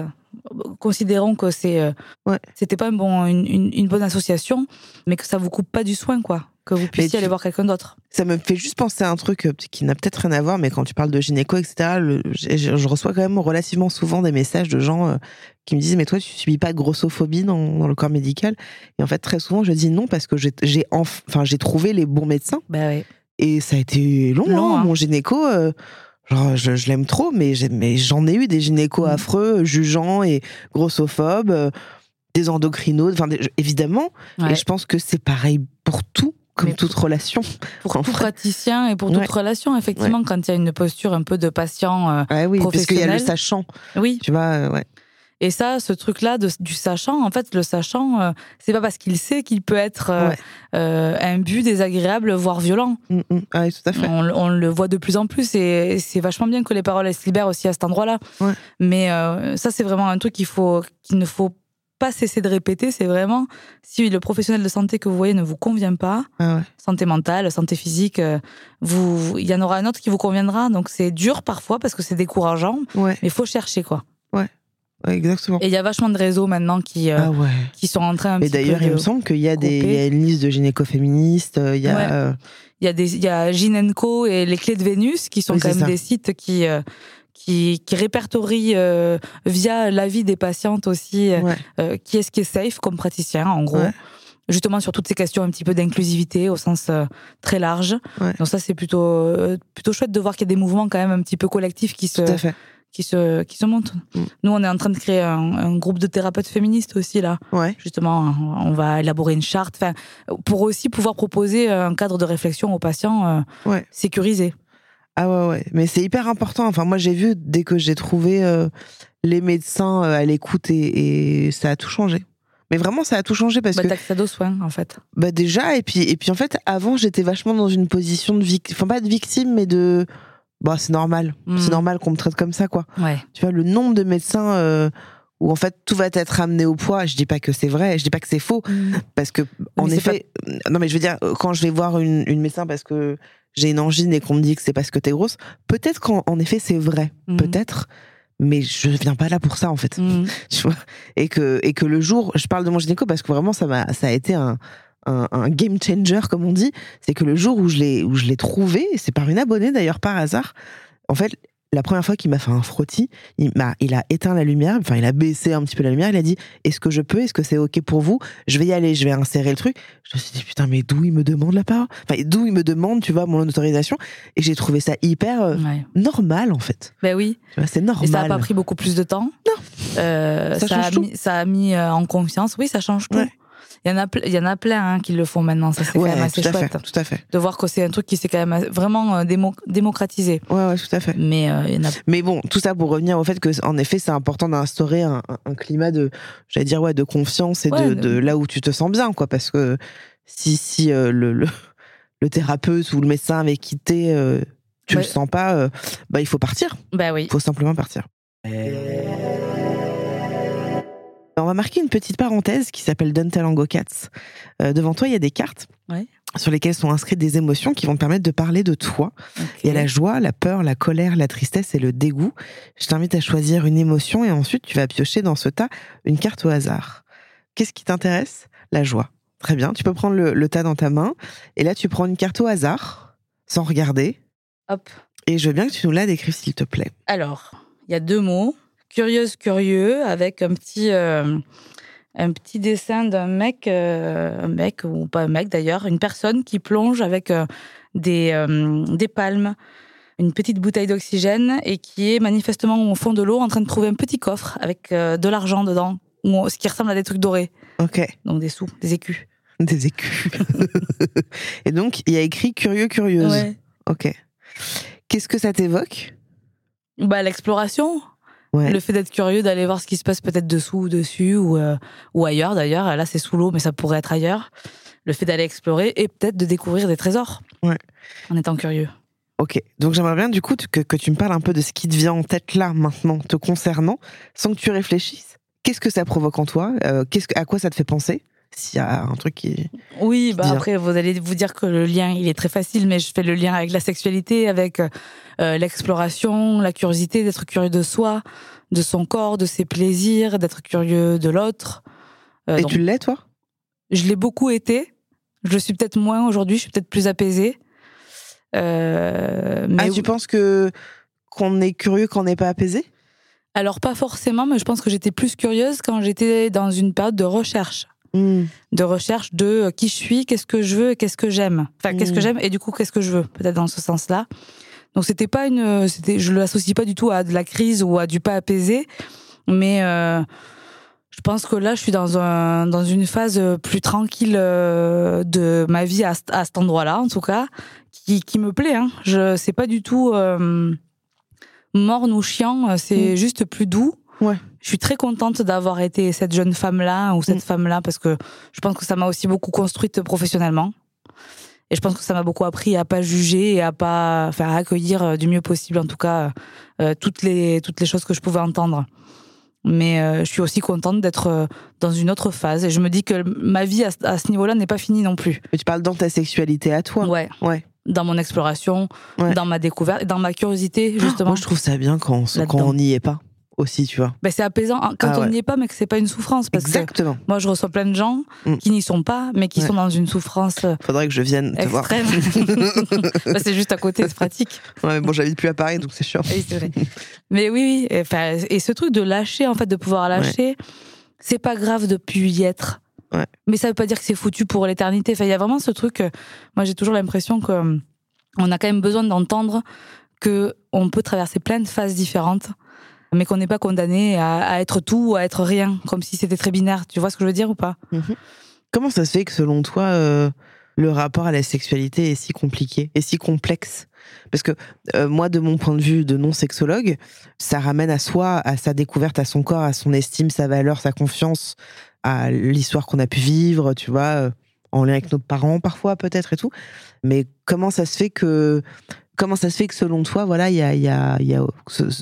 Considérons que c'est euh, Ouais. c'était pas un bon une, une- une bonne association, mais que ça vous coupe pas du soin quoi, que vous puissiez tu- aller voir quelqu'un d'autre. Ça me fait juste penser à un truc euh, qui n'a peut-être rien à voir, mais quand tu parles de gynéco, etc., le- je, je reçois quand même relativement souvent des messages de gens euh, qui me disent Mais toi, tu subis pas de grossophobie dans, dans le corps médical? Et en fait, très souvent, je dis non parce que j'ai j'ai enf- enfin, j'ai trouvé les bons médecins. Bah ouais. Et ça a été long, Long, hein, hein. mon gynéco. euh, genre, je, je l'aime trop, mais j'en ai eu des gynécos Mm. affreux, jugeants et grossophobes, euh, des endocrinos, enfin, évidemment. Ouais. Et je pense que c'est pareil pour tout, comme Mais toute relation. Pour tout praticien et pour toute Ouais. relation, effectivement, quand il y a une posture un peu de patient, euh, Ouais, oui, parce qu'il y a le Professionnel. sachant, oui. tu vois, euh, ouais. Et ça, ce truc-là du sachant, en fait, le sachant, euh, c'est pas parce qu'il sait qu'il peut être euh, Ouais. euh, imbu, désagréable, voire violent. Mm, mm. Ah oui, tout à fait. On, le- on le voit de plus en plus et c'est vachement bien que les paroles elles se libèrent aussi à cet endroit-là. Ouais. Mais euh, ça, c'est vraiment un truc qu'il faut, qu'il ne faut pas cesser de répéter. C'est vraiment si le professionnel de santé que vous voyez ne vous convient pas, Ah santé mentale, santé physique, euh, vous, il y en aura un autre qui vous conviendra. Donc c'est dur parfois parce que c'est décourageant, Ouais, mais il faut chercher quoi. Ouais, exactement. Et il y a vachement de réseaux maintenant qui, euh, Ah ouais. qui sont en train Mais d'ailleurs, il me semble qu'il y a des, y a une liste de gynéco-féministes, euh, il y a, Ouais. euh, Il y a des, il y a Ginenco et les clés de Vénus qui sont Oui, quand même ça. des sites qui, euh, qui, qui répertorient euh, via l'avis des patientes aussi ouais. qui est-ce qui est safe comme praticien, en gros. Justement sur toutes ces questions un petit peu d'inclusivité au sens très large. Donc ça c'est plutôt plutôt chouette de voir qu'il y a des mouvements quand même un petit peu collectifs qui se tout à fait. Qui se, qui se montent. Mm. Nous, on est en train de créer un, un groupe de thérapeutes féministes aussi, là. Ouais. Justement, on va élaborer une charte, pour aussi pouvoir proposer un cadre de réflexion aux patients euh, Ouais. sécurisé. Ah ouais, ouais. Mais c'est hyper important. Enfin, moi, j'ai vu dès que j'ai trouvé euh, les médecins euh, à l'écoute et, et ça a tout changé. Mais vraiment, ça a tout changé parce Bah, que t'as accès aux soins, en fait. bah déjà et puis et puis en fait avant j'étais vachement dans une position de victime, enfin pas de victime mais de bah c'est normal, Mm. c'est normal qu'on me traite comme ça quoi. Ouais. Tu vois le nombre de médecins euh, où en fait tout va être amené au poids. Je dis pas que c'est vrai, je dis pas que c'est faux parce que en Mais effet non mais je veux dire quand je vais voir une, une médecin parce que j'ai une angine et qu'on me dit que c'est parce que t'es grosse, peut-être qu'en en effet c'est vrai, Mhm. peut-être. Mais je viens pas là pour ça en fait tu vois? Et que et que le jour je parle de mon gynéco parce que vraiment ça m'a ça a été un un, un game changer comme on dit c'est que le jour où je l'ai où je l'ai trouvé c'est par une abonnée d'ailleurs par hasard en fait la première fois qu'il m'a fait un frottis il m'a il a éteint la lumière enfin il a baissé un petit peu la lumière il a dit est-ce que je peux? Est-ce que c'est ok pour vous? Je vais y aller je vais insérer le truc je me suis dit putain mais d'où il me demande la part enfin d'où il me demande tu vois mon autorisation? Et j'ai trouvé ça hyper euh, Ouais. normal en fait Ben oui. c'est normal Et ça n'a pas pris beaucoup plus de temps? Non. Euh, Ça ça, change a tout. mis, ça a mis euh, en confiance. Oui, ça change tout. Ouais. Il y en a, il y en a plein hein, qui le font maintenant. Ça, c'est quand même assez tout à chouette. fait tout à fait De voir que c'est un truc qui s'est quand même vraiment euh, démo- démocratisé. ouais ouais tout à fait Mais euh, il y en a. Mais bon, tout ça pour revenir au fait que, en effet, c'est important d'instaurer un, climat de, j'allais dire, ouais, de confiance et Ouais, de, de- de là où tu te sens bien, quoi. Parce que si, si euh, le, le, le thérapeute ou le médecin avec qui t'es, euh, tu Ouais. le sens pas, euh, bah, il faut partir. Ben oui. Il faut simplement partir. On va marquer une petite parenthèse qui s'appelle Dantalango Cats. Euh, devant toi, il y a des cartes Ouais. sur lesquelles sont inscrites des émotions qui vont te permettre de parler de toi. Il y a la joie, la peur, la colère, la tristesse et le dégoût. Je t'invite à choisir une émotion et ensuite tu vas piocher dans ce tas une carte au hasard. Qu'est-ce qui t'intéresse? La joie. Très bien. Tu peux prendre le, le tas dans ta main et là tu prends une carte au hasard sans regarder. Hop. Et je veux bien que tu nous la décrives s'il te plaît. Alors, il y a deux mots. Curieuse, curieux, avec un petit, euh, un petit dessin d'un mec, euh, un mec, ou pas un mec d'ailleurs, une personne qui plonge avec euh, des, des palmes, une petite bouteille d'oxygène et qui est manifestement au fond de l'eau en train de trouver un petit coffre avec de l'argent dedans, ou ce qui ressemble à des trucs dorés, Ok. donc des sous, des écus. Des écus. et donc il y a écrit curieux, curieuse. Ouais. Ok. Qu'est-ce que ça t'évoque? Bah, l'exploration, Ouais. Le fait d'être curieux, d'aller voir ce qui se passe peut-être dessous ou dessus ou, euh, ou ailleurs d'ailleurs. Là, c'est sous l'eau, mais ça pourrait être ailleurs. Le fait d'aller explorer et peut-être de découvrir des trésors. Ouais. En étant curieux. Ok, donc j'aimerais bien du coup que, que tu me parles un peu de ce qui te vient en tête là maintenant te concernant, sans que tu réfléchisses. Qu'est-ce que ça provoque en toi? Euh, qu'est-ce que, À quoi ça te fait penser? S'il y a un truc qui... Oui, bah après, vous allez vous dire que le lien, il est très facile, mais je fais le lien avec la sexualité, avec euh, l'exploration, la curiosité, d'être curieux de soi, de son corps, de ses plaisirs, d'être curieux de l'autre. Euh, Et donc, tu l'es toi? Je l'ai beaucoup été. Je le suis peut-être moins aujourd'hui, je suis peut-être plus apaisée. Euh, mais Ah, tu penses que qu'on est curieux quand on n'est pas apaisé? Alors pas forcément, mais je pense que j'étais plus curieuse quand j'étais dans une période de recherche. Hmm. De recherche de euh, qui je suis, qu'est-ce que je veux et qu'est-ce que j'aime. Enfin, qu'est-ce que Mm. j'aime et du coup, qu'est-ce que je veux. Peut-être dans ce sens-là. Donc c'était pas une... C'était, je l'associe pas du tout à de la crise ou à du pas apaisé. Mais euh, je pense que là, je suis dans, un, dans une phase plus tranquille euh, de ma vie à, à cet endroit-là, en tout cas, qui, qui me plaît. Hein. Je C'est pas du tout euh, morne ou chiant, c'est Mm. juste plus doux. Ouais. Je suis très contente d'avoir été cette jeune femme-là ou cette Mm. femme-là parce que je pense que ça m'a aussi beaucoup construite professionnellement. Et je pense que ça m'a beaucoup appris à pas juger et à pas faire accueillir euh, du mieux possible, en tout cas, euh, toutes les toutes les choses que je pouvais entendre. Mais euh, je suis aussi contente d'être dans une autre phase et je me dis que ma vie à, ce- à ce niveau-là n'est pas finie non plus. Mais tu parles dans ta sexualité à toi. Ouais. Ouais. Dans mon exploration, Ouais. dans ma découverte, dans ma curiosité justement. Moi, je trouve ça bien quand on, quand on n'y est pas aussi, tu vois. Ben, c'est apaisant hein, quand Ah on ouais. n'y est pas, mais que c'est pas une souffrance. Parce que Exactement. moi, je reçois plein de gens Mm. qui n'y sont pas, mais qui Ouais. sont dans une souffrance euh, Faudrait que je vienne te voir. Bah, c'est juste à côté, c'est pratique. ouais, bon, j'habite plus à Paris, donc c'est chiant. Oui, c'est vrai. Mais oui, oui. Et, ce truc de lâcher, en fait, de pouvoir lâcher, c'est pas grave de plus y être. Ouais. Mais ça veut pas dire que c'est foutu pour l'éternité. Enfin, il y a vraiment ce truc. euh, moi, j'ai toujours l'impression que euh, on a quand même besoin d'entendre que on peut traverser plein de phases différentes mais qu'on n'est pas condamné à, être tout ou à être rien, comme si c'était très binaire. Tu vois ce que je veux dire ou pas? Mhm. Comment ça se fait que selon toi, euh, le rapport à la sexualité est si compliqué et si complexe? Parce que euh, moi, de mon point de vue de non-sexologue, ça ramène à soi, à sa découverte, à son corps, à son estime, sa valeur, sa confiance, à l'histoire qu'on a pu vivre, tu vois, euh, en lien avec nos parents parfois peut-être et tout. Mais comment ça se fait que comment ça se fait que selon toi, voilà, il y a,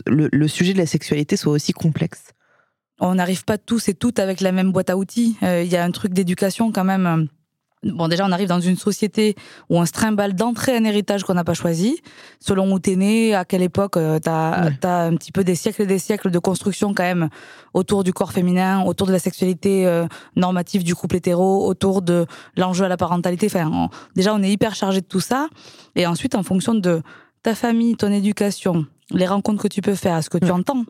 le, sujet de la sexualité soit aussi complexe? On n'arrive pas tous et toutes avec la même boîte à outils. Euh, il y a un truc d'éducation quand même Bon, déjà, on arrive dans une société où on se trimballe d'entrée un héritage qu'on n'a pas choisi. Selon où t'es né, à quelle époque, euh, t'as as un petit peu des siècles et des siècles de construction quand même autour du corps féminin, autour de la sexualité euh, normative du couple hétéro, autour de l'enjeu à la parentalité. Enfin, déjà, on est hyper chargé de tout ça. Et ensuite, en fonction de ta famille, ton éducation, les rencontres que tu peux faire, ce que tu entends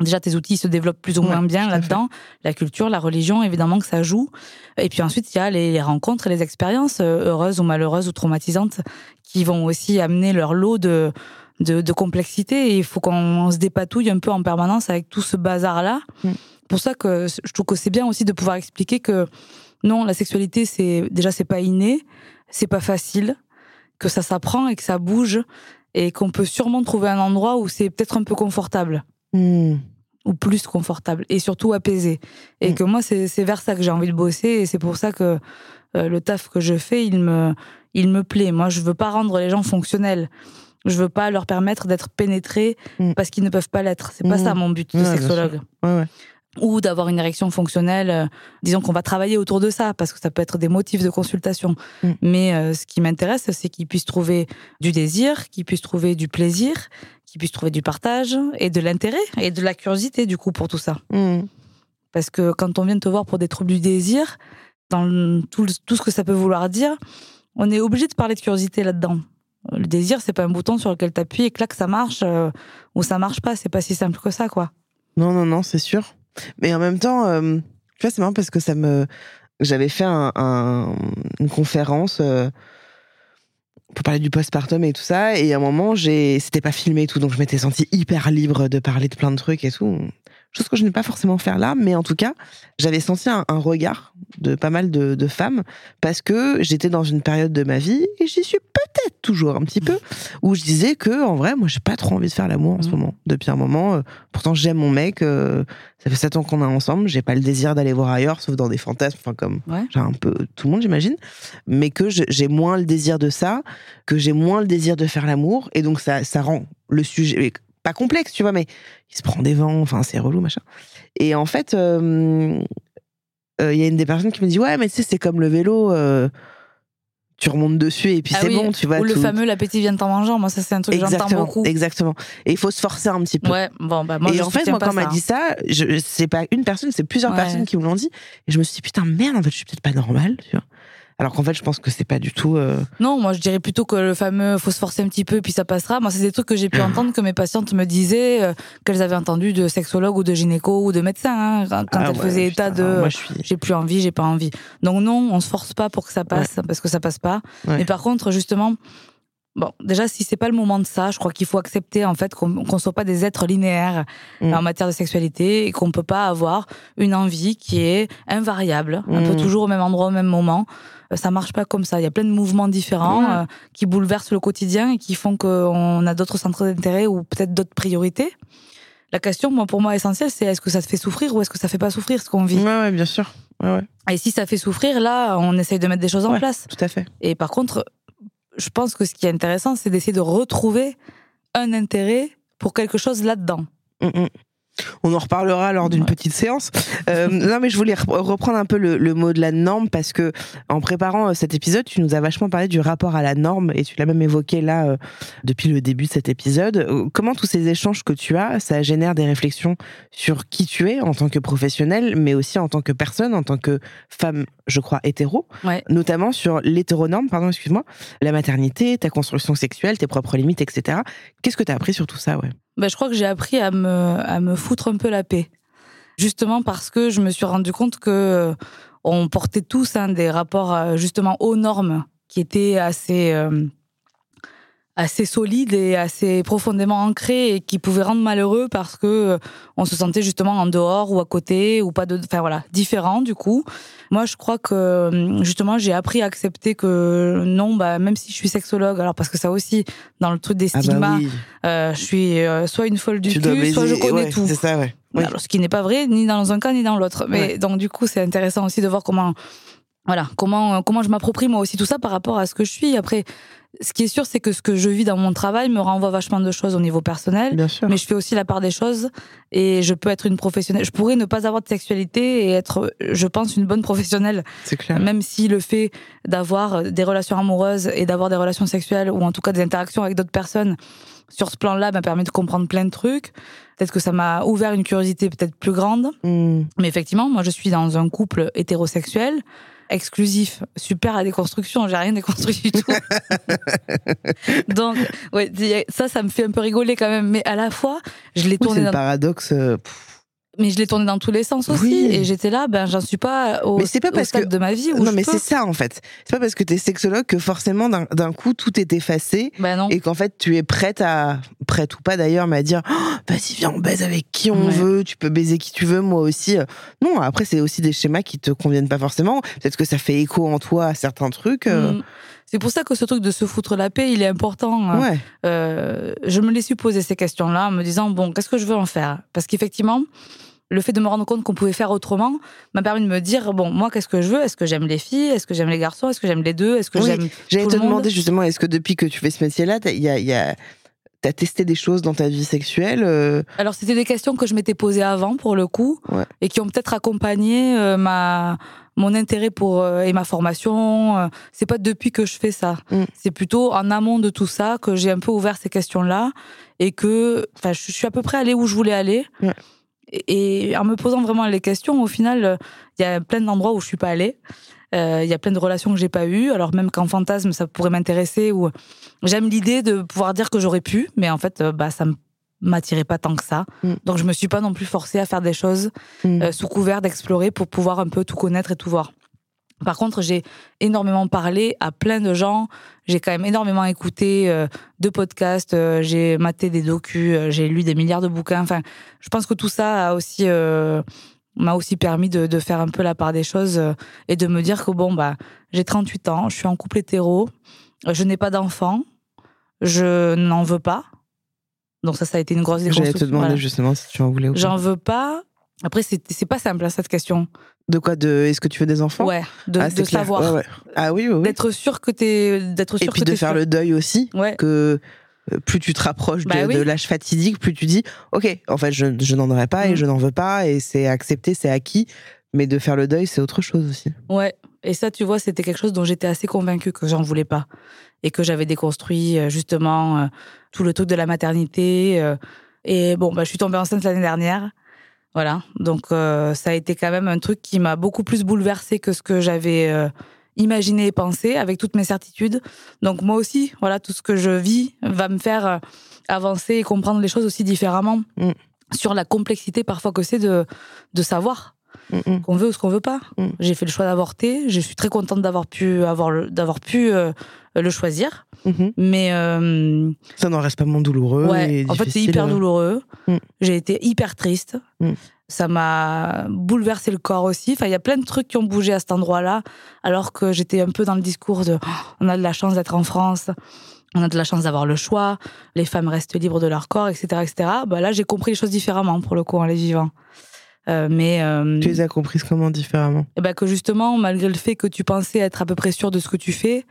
Déjà, tes outils se développent plus ou moins bien là-dedans. La culture, la religion, évidemment que ça joue. Et puis ensuite, il y a les, rencontres et les expériences, euh, heureuses ou malheureuses ou traumatisantes, qui vont aussi amener leur lot de, de, complexité. Et il faut qu'on se dépatouille un peu en permanence avec tout ce bazar-là. Mm. Pour ça que je trouve que c'est bien aussi de pouvoir expliquer que non, la sexualité, c'est déjà, c'est pas inné, c'est pas facile, que ça s'apprend et que ça bouge, et qu'on peut sûrement trouver un endroit où c'est peut-être un peu confortable. Mm ou plus confortable et surtout apaisé. Et mm. que moi, c'est vers ça que j'ai envie de bosser et c'est pour ça que euh, le taf que je fais, il me, il me plaît. Moi, je veux pas rendre les gens fonctionnels. Je veux pas leur permettre d'être pénétrés mm. parce qu'ils ne peuvent pas l'être. C'est pas mm. ça mon but de sexologue. Ou d'avoir une érection fonctionnelle. Euh, disons qu'on va travailler autour de ça parce que ça peut être des motifs de consultation. Mais euh, ce qui m'intéresse, c'est qu'ils puissent trouver du désir, qu'ils puissent trouver du plaisir qui puissent trouver du partage et de l'intérêt et de la curiosité du coup pour tout ça. Mm. Parce que quand on vient te voir pour des troubles du désir, dans tout, tout ce que ça peut vouloir dire, on est obligé de parler de curiosité là-dedans. Le désir, c'est pas un bouton sur lequel tu appuies et que ça marche euh, ou ça marche pas. C'est pas si simple que ça, quoi. Non, non, non, c'est sûr. Mais en même temps, euh, tu vois, c'est marrant parce que ça me. J'avais fait un, une conférence. Euh, pour parler du postpartum et tout ça. Et à un moment, j'ai, c'était pas filmé et tout, donc je m'étais sentie hyper libre de parler de plein de trucs et tout. Chose que je n'ai pas forcément faire là, mais en tout cas, j'avais senti un, regard de pas mal de, femmes parce que j'étais dans une période de ma vie et j'y suis peut-être toujours un petit peu où je disais que en vrai, moi, j'ai pas trop envie de faire l'amour en ce mmh. moment. Depuis un moment, euh, pourtant j'aime mon mec. Euh, ça fait sept ans qu'on est ensemble. J'ai pas le désir d'aller voir ailleurs, sauf dans des fantasmes, enfin comme un peu tout le monde, j'imagine. Mais que j'ai moins le désir de ça, que j'ai moins le désir de faire l'amour, et donc ça, ça rend le sujet pas complexe, tu vois, mais il se prend des vents, enfin, c'est relou, machin. Et en fait, euh, euh, il y a une des personnes qui me dit Ouais, mais tu sais, c'est comme le vélo. Euh, tu remontes dessus et puis ah c'est bon, tu vois. Ou le fameux l'appétit vient en mangeant, moi ça c'est un truc que j'entends beaucoup. Exactement. Et il faut se forcer un petit peu. Ouais, bon, bah moi, et en fait, moi quand on m'a dit ça, c'est pas une personne, c'est plusieurs personnes qui me l'ont dit. Et je me suis dit, putain, merde, en fait, je suis peut-être pas normale, tu vois. Alors qu'en fait, je pense que c'est pas du tout. Euh, non, moi je dirais plutôt que le fameux faut se forcer un petit peu puis ça passera. Moi, c'est des trucs que j'ai pu entendre que mes patientes me disaient euh, qu'elles avaient entendu de sexologues ou de gynéco ou de médecins hein, quand ah elles faisaient état de j'ai plus envie, j'ai pas envie. Donc non, on se force pas pour que ça passe parce que ça passe pas. Mais par contre, justement, Bon, déjà, si c'est pas le moment de ça, je crois qu'il faut accepter en fait qu'on ne soit pas des êtres linéaires mm. en matière de sexualité et qu'on peut pas avoir une envie qui est invariable, un peu mm. toujours au même endroit au même moment. Euh, ça marche pas comme ça. Il y a plein de mouvements différents euh, qui bouleversent le quotidien et qui font qu'on a d'autres centres d'intérêt ou peut-être d'autres priorités. La question, moi, pour moi, essentielle, c'est est-ce que ça te fait souffrir ou est-ce que ça fait pas souffrir ce qu'on vit? Ouais, ouais, bien sûr. Ouais, ouais. Et si ça fait souffrir, là, on essaye de mettre des choses en place. Tout à fait. Et par contre, je pense que ce qui est intéressant, c'est d'essayer de retrouver un intérêt pour quelque chose là-dedans. Mm, mm. On en reparlera lors d'une petite séance. Euh, non, mais je voulais reprendre un peu le, mot de la norme parce que en préparant euh, cet épisode, tu nous as vachement parlé du rapport à la norme et tu l'as même évoqué là euh, depuis le début de cet épisode. Comment tous ces échanges que tu as, ça génère des réflexions sur qui tu es en tant que professionnel, mais aussi en tant que personne, en tant que femme, je crois, hétéro, notamment sur l'hétéronorme, pardon, excuse-moi, la maternité, ta construction sexuelle, tes propres limites, etc. Qu'est-ce que tu as appris sur tout ça, ouais? Ben, je crois que j'ai appris à me, à me foutre un peu la paix. Justement parce que je me suis rendu compte que euh, on portait tous hein, des rapports euh, justement aux normes qui étaient assez, euh, assez solide et assez profondément ancré et qui pouvait rendre malheureux parce que euh, on se sentait justement en dehors ou à côté ou pas de enfin voilà différent du coup moi je crois que euh, justement j'ai appris à accepter que non bah même si je suis sexologue alors parce que ça aussi dans le truc des Ah bah stigmas oui. euh, je suis euh, soit une folle du Tu cul soit je connais ouais, tout C'est ça, ouais. Oui. alors, ce qui n'est pas vrai ni dans un cas ni dans l'autre. Mais Ouais. donc du coup, c'est intéressant aussi de voir comment, voilà, comment comment je m'approprie moi aussi tout ça par rapport à ce que je suis. Après, ce qui est sûr, c'est que ce que je vis dans mon travail me renvoie vachement de choses au niveau personnel. Bien sûr. Mais je fais aussi la part des choses et je peux être une professionnelle. Je pourrais ne pas avoir de sexualité et être, je pense, une bonne professionnelle. C'est clair. Même si le fait d'avoir des relations amoureuses et d'avoir des relations sexuelles ou en tout cas des interactions avec d'autres personnes sur ce plan-là m'a permis de comprendre plein de trucs. Peut-être que ça m'a ouvert une curiosité peut-être plus grande. Hmm. Mais effectivement, moi je suis dans un couple hétérosexuel exclusif, super à déconstruction, j'ai rien déconstruit du tout. Donc, ouais, ça, ça me fait un peu rigoler quand même. Mais à la fois, je l'ai Oui, tourné c'est dans paradoxe. euh, pff. Mais je l'ai tourné dans tous les sens aussi. Oui. Et j'étais là, ben, j'en suis pas au, Mais c'est pas au parce stade que- de ma vie où Non, je mais c'est ça en fait. C'est pas parce que t'es sexologue que forcément d'un coup tout est effacé Ben non. et qu'en fait tu es prête à prête ou pas d'ailleurs mais à dire Oh, vas-y viens on baise avec qui on Ouais. veut tu peux baiser qui tu veux moi aussi non après c'est aussi des schémas qui te conviennent pas forcément peut-être que ça fait écho en toi à certains trucs euh, Mm. C'est pour ça que ce truc de se foutre la paix, il est important. ouais. Euh, je me l'ai su poser ces questions-là en me disant bon, qu'est-ce que je veux en faire? Parce qu'effectivement, le fait de me rendre compte qu'on pouvait faire autrement m'a permis de me dire bon, moi, qu'est-ce que je veux? Est-ce que j'aime les filles? Est-ce que j'aime les garçons? Est-ce que j'aime les deux? Est-ce que Oui, j'aime j'allais te le monde? demander justement est-ce que depuis que tu fais ce métier là il y a, il y a t'as testé des choses dans ta vie sexuelle euh, Alors, c'était des questions que je m'étais posées avant, pour le coup, Ouais. et qui ont peut-être accompagné euh, ma mon intérêt pour euh, et ma formation. euh, c'est pas depuis que je fais ça. Mm. C'est plutôt en amont de tout ça que j'ai un peu ouvert ces questions-là et que, enfin, je suis à peu près allée où je voulais aller. Et, et en me posant vraiment les questions, au final, il y a plein d'endroits où je suis pas allée. Euh, Il y a plein de relations que j'ai pas eues. Alors même qu'en fantasme, ça pourrait m'intéresser. Ou j'aime l'idée de pouvoir dire que j'aurais pu, mais en fait, bah ça me m'attirait pas tant que ça. Mm. Donc je me suis pas non plus forcée à faire des choses Mm. euh, sous couvert d'explorer pour pouvoir un peu tout connaître et tout voir. Par contre, j'ai énormément parlé à plein de gens. J'ai quand même énormément écouté euh, de podcasts. euh, j'ai maté des docus. j'ai lu des milliards de bouquins. Enfin, je pense que tout ça a aussi m'a aussi permis de, de faire un peu la part des choses et de me dire que bon bah j'ai 38 ans, je suis en couple hétéro, je n'ai pas d'enfant, je n'en veux pas. Donc ça, ça a été une grosse j'allais te déconstruction. demander voilà. justement si tu en voulais ou pas. J'en veux pas. Après, c'est c'est pas simple hein, cette question. de quoi? De est-ce que tu veux des enfants? Ouais, de, Ah, de savoir, Ouais, ouais. ah oui oui, oui. d'être sûr que t'es, d'être sûr et puis que de faire sûr. le deuil aussi Ouais. que euh, plus tu te rapproches de, Bah oui. de l'âge fatidique, plus tu dis, ok, en fait, je, je n'en aurais pas et Mm. je n'en veux pas et c'est accepté, c'est acquis. Mais de faire le deuil, c'est autre chose aussi. Ouais. Et ça, tu vois, c'était quelque chose dont j'étais assez convaincue que j'en voulais pas. Et que j'avais déconstruit, euh, justement, euh, tout le truc de la maternité. euh. Et bon, bah, je suis tombée enceinte l'année dernière. Voilà. Donc, euh, ça a été quand même un truc qui m'a beaucoup plus bouleversée que ce que j'avais euh, imaginé et pensé, avec toutes mes certitudes. Donc, moi aussi, voilà, tout ce que je vis va me faire euh, avancer et comprendre les choses aussi différemment. Mm. Sur la complexité parfois que c'est de, de savoir Mm, mm. qu'on veut ou ce qu'on veut pas. J'ai fait le choix d'avorter. Je suis très contente d'avoir pu avoir d'avoir pu le choisir. Mhm. Mais euh, Ça n'en reste pas moins douloureux. ouais, et en fait c'est hyper euh. douloureux. Mm. J'ai été hyper triste. Mm. Ça m'a bouleversé le corps aussi. Enfin, il y a plein de trucs qui ont bougé à cet endroit-là, alors que j'étais un peu dans le discours de Oh, on a de la chance d'être en France. On a de la chance d'avoir le choix, les femmes restent libres de leur corps, etc. etc. Bah là, j'ai compris les choses différemment, pour le coup, en les vivant. Euh, mais euh, Tu les as comprises comment différemment? Eh ben, que justement, malgré le fait que tu pensais être à peu près sûr de ce que tu fais,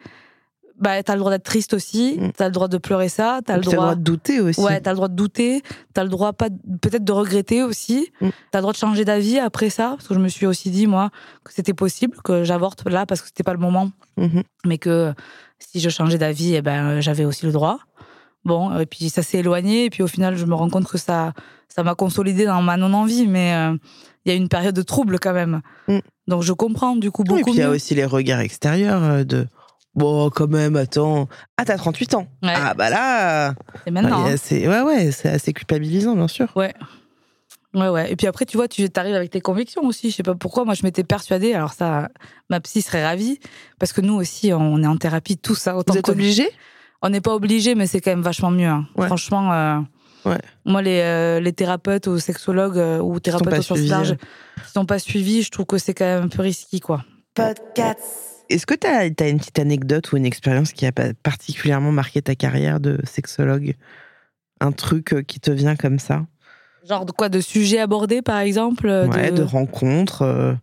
bah, t'as le droit d'être triste aussi, Mm. t'as le droit de pleurer ça, t'as le T'as le droit. droit de douter aussi. Ouais, t'as le droit de douter, t'as le droit pas peut-être de regretter aussi, Mm. t'as le droit de changer d'avis après ça, parce que je me suis aussi dit moi que c'était possible que j'avorte là parce que c'était pas le moment, Mhm. mais que si je changeais d'avis, eh ben euh, j'avais aussi le droit. Bon, et puis ça s'est éloigné, et puis au final je me rends compte que ça ça m'a consolidé dans ma non envie, mais euh, il y a une période de trouble quand même. Mm. Donc je comprends du coup Oui, et beaucoup puis il y a aussi les regards extérieurs euh, de. Bon, quand même, attends. Ah, t'as 38 ans. Ouais. Ah, bah là. C'est maintenant. ouais, hein. c'est ouais, ouais, c'est assez culpabilisant, bien sûr. Ouais. Ouais, ouais. Et puis après, tu vois, tu arrives avec tes convictions aussi. Je sais pas pourquoi. Moi, je m'étais persuadée. Alors, ça, ma psy serait ravie. Parce que nous aussi, on est en thérapie, tout ça. Autant Vous êtes que- obligé On n'est pas obligé, mais c'est quand même vachement mieux. hein. Ouais. Franchement, euh, Ouais. moi, les, euh, les thérapeutes ou sexologues euh, ou thérapeutes au sens large qui sont pas suivis, je trouve que c'est quand même un peu risqué, quoi. Est-ce que tu as, une petite anecdote ou une expérience qui a particulièrement marqué ta carrière de sexologue? Un truc euh, qui te vient comme ça? Genre de quoi De sujets abordés, par exemple euh, Ouais, de- de rencontres euh,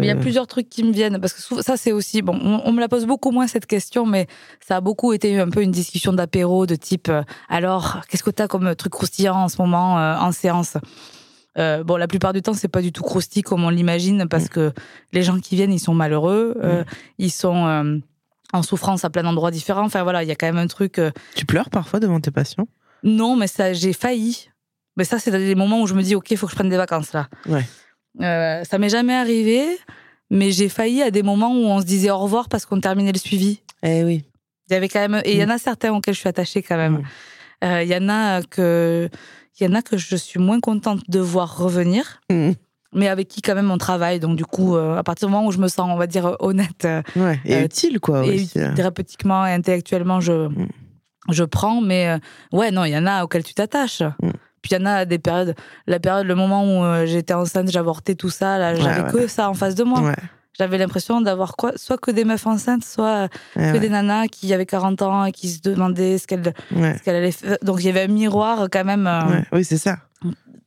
il y a plusieurs trucs qui me viennent parce que ça c'est aussi bon. On, on me la pose beaucoup moins cette question, mais ça a beaucoup été un peu une discussion d'apéro de type euh, alors qu'est-ce que t'as comme truc croustillant en ce moment euh, en séance? Euh, Bon, la plupart du temps c'est pas du tout croustillant comme on l'imagine parce Mm. que les gens qui viennent ils sont malheureux, euh, ils sont euh, en souffrance à plein d'endroits différents. Enfin voilà, il y a quand même un truc. Tu pleures parfois devant tes patients? Non, mais ça, j'ai failli. Mais ça, c'est des moments où je me dis, OK, il faut que je prenne des vacances là. Ouais. Ça m'est jamais arrivé, mais j'ai failli à des moments où on se disait au revoir parce qu'on terminait le suivi. Eh oui. Il y avait quand même, et il y en a certains auxquels je suis attachée quand même. Mm. Euh, Il y en a que, il y en a que je suis moins contente de voir revenir, Mm. mais avec qui quand même on travaille. Donc du coup, euh, à partir du moment où je me sens, on va dire, honnête, euh, Ouais, et utile quoi et aussi. hein. thérapeutiquement et intellectuellement, je, Mm. je prends. Mais ouais, non, il y en a auxquels tu t'attaches. Mm. Puis il y en a des périodes, la période, le moment où j'étais enceinte, j'avortais tout ça, là, j'avais ouais. que ça en face de moi. J'avais l'impression d'avoir quoi, soit que des meufs enceintes, soit ouais, que ouais, des nanas qui avaient 40 ans et qui se demandaient ce qu'elles ouais, qu'elles allaient faire. Donc il y avait un miroir quand même euh. Oui, c'est ça.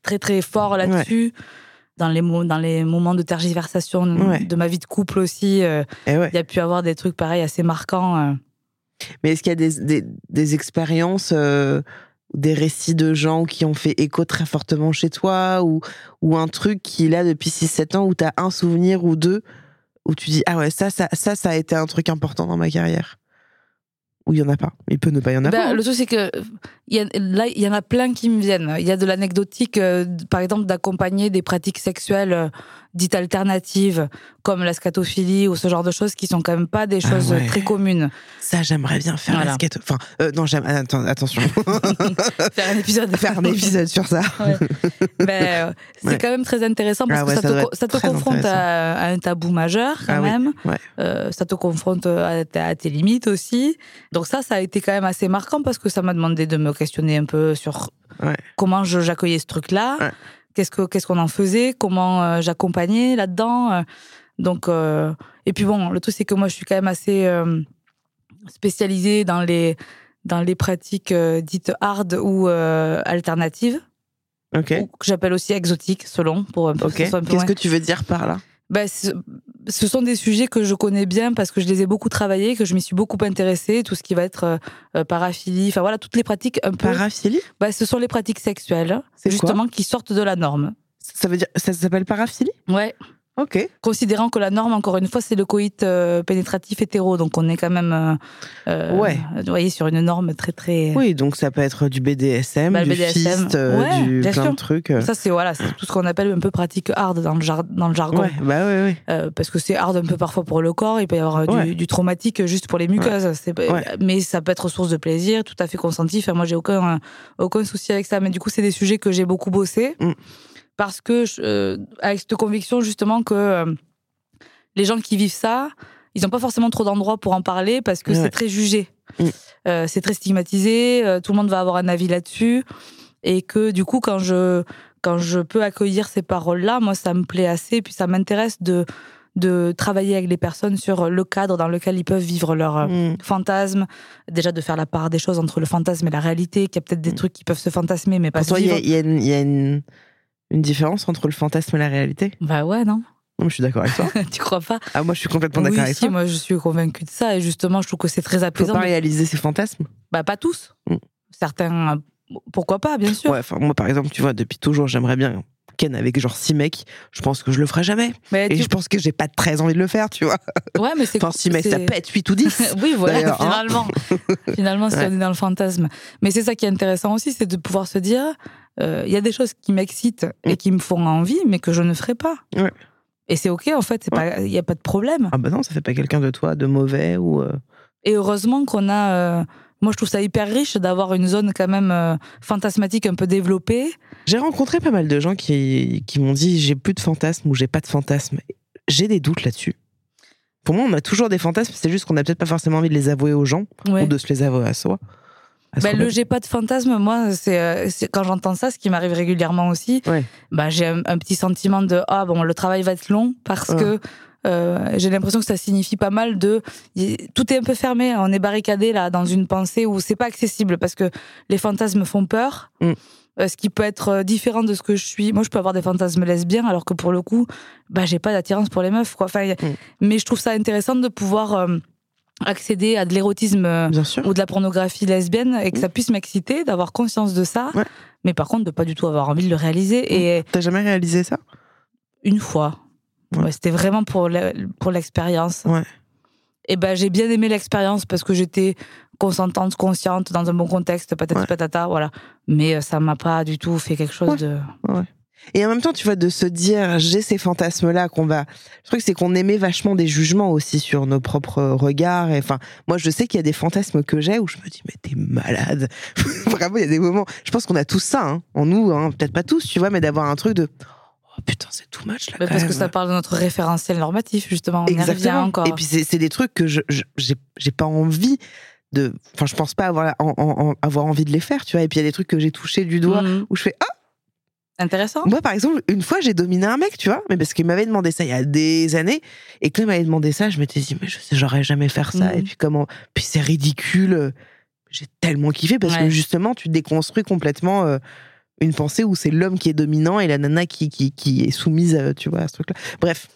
très très fort là-dessus. Dans les, dans les moments de tergiversation de ma vie de couple aussi, euh, Eh il y a pu avoir des trucs pareils assez marquants. euh. Mais est-ce qu'il y a des, des, des expériences, euh, des récits de gens qui ont fait écho très fortement chez toi ou, ou un truc qui, là, depuis 6-7 ans, où tu as un souvenir ou deux, où tu dis, ah ouais, ça, ça, ça, ça a été un truc important dans ma carrière Ou il y en a pas Il peut ne pas y en Ben, avoir. le truc, c'est que il y a- là, il y en a plein qui me viennent. Il y a de l'anecdotique, euh, par exemple, d'accompagner des pratiques sexuelles euh, dites alternatives, comme la scatophilie ou ce genre de choses qui sont quand même pas des Ah choses ouais. très communes. Ça, j'aimerais bien faire la Voilà. skate. Enfin, euh, non, j'aime. Attends, attention. Faire un épisode. faire un épisode sur ça. Ouais. Ben, euh, c'est Ouais. quand même très intéressant parce Ah que ça, ça te, ça te confronte à, à un tabou majeur quand Ah même. Euh, ça te confronte à, à tes limites aussi. Donc ça, ça a été quand même assez marquant parce que ça m'a demandé de me questionner un peu sur comment j'accueillais ce truc-là. Qu'est-ce que qu'est-ce qu'on en faisait, comment euh, j'accompagnais là-dedans. euh. Donc euh, et puis bon, le truc c'est que moi je suis quand même assez spécialisée dans les dans les pratiques dites hard ou alternatives, Ok. ou que j'appelle aussi exotiques selon pour un peu Ok. que ce soit un peu Qu'est-ce que tu veux dire par là? Ben, ce, sont des sujets que je connais bien parce que je les ai beaucoup travaillés, que je m'y suis beaucoup intéressée. Tout ce qui va être euh, euh, paraphilie, enfin voilà, toutes les pratiques un peu. Paraphilie? Ben, ce sont les pratiques sexuelles, C'est justement, qui sortent de la norme. Ça veut dire. Ça s'appelle paraphilie? Ouais. Considérant que la norme, encore une fois, c'est le coït euh, pénétratif hétéro, donc on est quand même, euh, euh, Ouais. vous voyez, sur une norme très très. Oui, donc ça peut être du BDSM, Bah, du BDSM. fist, Ouais, du plein sûr. de trucs. Ça c'est voilà, c'est tout ce qu'on appelle un peu pratique hard dans le, jar- dans le jargon. Ouais, bah parce que c'est hard un peu parfois pour le corps, il peut y avoir du, du traumatique juste pour les muqueuses. Mais ça peut être source de plaisir, tout à fait consenti. Enfin, moi, j'ai aucun, aucun souci avec ça. Mais du coup, c'est des sujets que j'ai beaucoup bossé. Mm. Parce que, je- euh, avec cette conviction justement que euh, les gens qui vivent ça, ils n'ont pas forcément trop d'endroits pour en parler parce que Ouais. c'est très jugé. Mm. Euh, c'est très stigmatisé, euh, tout le monde va avoir un avis là-dessus. Et que du coup, quand je, quand je peux accueillir ces paroles-là, moi, ça me plaît assez. Puis ça m'intéresse de, de travailler avec les personnes sur le cadre dans lequel ils peuvent vivre leur euh, Mm. fantasme. Déjà, de faire la part des choses entre le fantasme et la réalité, qu'il y a peut-être des Mm. trucs qui peuvent se fantasmer, mais pas Pour se toi, y y il y a une- une différence entre le fantasme et la réalité? Bah ouais, non Non, mais je suis d'accord avec toi. Tu crois pas? Ah, moi, je suis complètement Oui, d'accord avec si, toi. moi, je suis convaincue de ça. Et justement, je trouve que c'est très Faut apaisant. pas de- réaliser ses fantasmes. Bah, pas tous. Mm. Certains, pourquoi pas, bien sûr. Ouais, moi, par exemple, tu vois, depuis toujours, j'aimerais bien Ken avec genre six mecs. Je pense que je le ferai jamais. Mais Et tu- je pense que j'ai pas très envie de le faire, tu vois. Ouais, mais c'est Enfin, six mecs, ça être 8 ou 10. oui, voilà, hein. finalement. finalement, si Ouais. on est dans le fantasme. Mais c'est ça qui est intéressant aussi, c'est de pouvoir se dire, il y a des choses qui m'excitent et qui me font envie, mais que je ne ferai pas. Ouais. Et c'est ok, en fait, il Ouais. n'y a pas de problème. Ah bah non, ça fait pas quelqu'un de toi de mauvais ou. euh, Et heureusement qu'on a. euh, moi, je trouve ça hyper riche d'avoir une zone quand même euh, fantasmatique un peu développée. J'ai rencontré pas mal de gens qui, qui m'ont dit j'ai plus de fantasmes ou j'ai pas de fantasmes. J'ai des doutes là-dessus. Pour moi, on a toujours des fantasmes, c'est juste qu'on a peut-être pas forcément envie de les avouer aux gens Ouais. ou de se les avouer à soi. Ben, soi-même. le j'ai pas de fantasme, moi, c'est euh, c'est- quand j'entends ça, ce qui m'arrive régulièrement aussi, Ouais. ben, j'ai un, un petit sentiment de ah bon, le travail va être long parce Ouais. que euh, j'ai l'impression que ça signifie pas mal de tout est un peu fermé, on est barricadé là dans une pensée où c'est pas accessible parce que les fantasmes font peur. Mm. euh, Ce qui peut être euh, différent de ce que je suis. Moi, je peux avoir des fantasmes lesbiens, alors que pour le coup, bah, j'ai pas d'attirance pour les meufs. Quoi. Enfin, Mm. Mais je trouve ça intéressant de pouvoir euh, accéder à de l'érotisme euh, ou de la pornographie lesbienne et que ça puisse m'exciter, d'avoir conscience de ça. Ouais. Mais par contre, de pas du tout avoir envie de le réaliser. Et T'as jamais réalisé ça? une fois, Ouais. Ouais, c'était vraiment pour le- pour l'expérience. Ouais. Et ben j'ai bien aimé l'expérience parce que j'étais consentante, consciente, dans un bon contexte, patati patata, voilà. Mais euh, ça m'a pas du tout fait quelque chose de. Et en même temps, tu vois, de se dire, j'ai ces fantasmes-là qu'on va. Le truc, c'est qu'on émet vachement des jugements aussi sur nos propres regards. Et enfin, moi, je sais qu'il y a des fantasmes que j'ai où je me dis, mais t'es malade. Vraiment, il y a des moments. Je pense qu'on a tous ça, hein, en nous, hein, peut-être pas tous, tu vois, mais d'avoir un truc de. Oh putain, c'est too much là. Parce que ça parle de notre référentiel normatif, justement. On Exactement. encore. Et puis, c'est des trucs que je j'ai pas envie de. Enfin, je pense pas avoir, en- en- en- avoir envie de les faire, tu vois. Et puis, il y a des trucs que j'ai touchés du doigt Mhm. où je fais, ah, Intéressant. Moi, par exemple, une fois, j'ai dominé un mec, tu vois, mais parce qu'il m'avait demandé ça il y a des années, et quand il m'avait demandé ça, je m'étais dit, mais je sais, j'aurais jamais faire ça, Mhm. et puis comment, puis c'est ridicule. J'ai tellement kiffé parce que justement, tu déconstruis complètement euh, une pensée où c'est l'homme qui est dominant et la nana qui, qui, qui est soumise, euh, tu vois, à ce truc-là. Bref.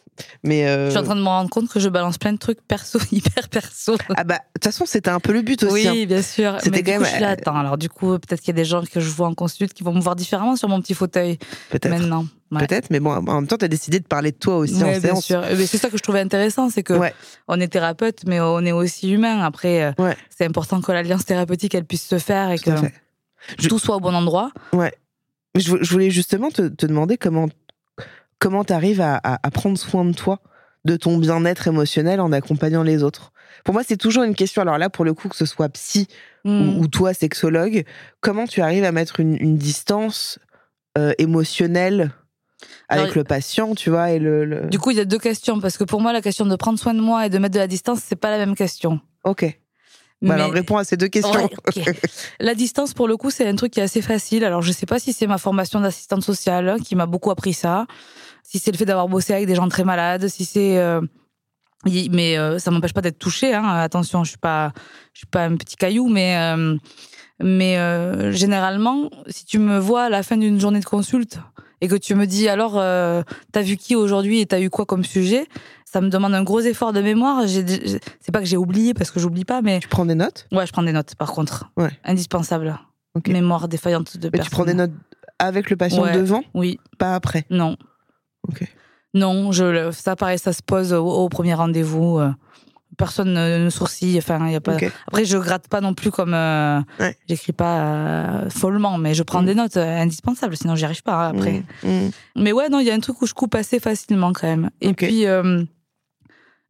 Mais. euh, Je suis en train de me rendre compte que je balance plein de trucs perso, hyper perso. Ah bah, de toute façon, c'était un peu le but aussi. Oui, hein. bien sûr. C'était quand coup, même, je là, euh, attends, alors du coup, peut-être qu'il y a des gens que je vois en consulte qui vont me voir différemment sur mon petit fauteuil Peut-être. maintenant. Ouais. Peut-être, mais bon, en même temps, t'as décidé de parler de toi aussi en Ouais, bien séance. sûr. Mais c'est ça que je trouvais intéressant, c'est que Ouais. on est thérapeute, mais on est aussi humain. Après, euh, Ouais. c'est important que l'alliance thérapeutique elle puisse se faire et Tout que. Je- tout soit au bon endroit. Je, vou- je voulais justement te, te demander comment comment t'arrives à, à, à prendre soin de toi, de ton bien-être émotionnel en accompagnant les autres? Pour moi, c'est toujours une question. Alors là, pour le coup, que ce soit psy ou, ou toi, sexologue, comment tu arrives à mettre une, une distance euh, émotionnelle avec Alors, le patient, tu vois, et le. le- Du coup, il y a deux questions parce que pour moi, la question de prendre soin de moi et de mettre de la distance, c'est pas la même question. Ok. Bah Mais- alors, réponds à ces deux questions. Ouais. La distance, pour le coup, c'est un truc qui est assez facile. Alors, je sais pas si c'est ma formation d'assistante sociale hein, qui m'a beaucoup appris ça, si c'est le fait d'avoir bossé avec des gens très malades, si c'est. euh, Mais euh, ça m'empêche pas d'être touchée. Hein. Attention, je suis pas, je suis pas un petit caillou, mais euh, mais euh, généralement, si tu me vois à la fin d'une journée de consulte et que tu me dis alors, t'as vu qui aujourd'hui et t'as eu quoi comme sujet, ça me demande un gros effort de mémoire. C'est pas que j'ai oublié parce que j'oublie pas, mais tu prends des notes? Ouais, je prends des notes, par contre. Ouais. Indispensable. Mémoire défaillante de Mais tu prends des notes avec le patient Ouais. devant, Oui, pas après? non. Ok. Non, je, ça, pareil, ça se pose au, au premier rendez-vous. euh, Personne ne, ne sourcille. Enfin, y a pas... Ok. Après, je gratte pas non plus comme. euh, Ouais. J'écris pas euh, follement, mais je prends Mm. des notes euh, indispensables, sinon j'y arrive pas hein, après. Mm, mm. Mais ouais, non, il y a un truc où je coupe assez facilement quand même. Et puis, euh,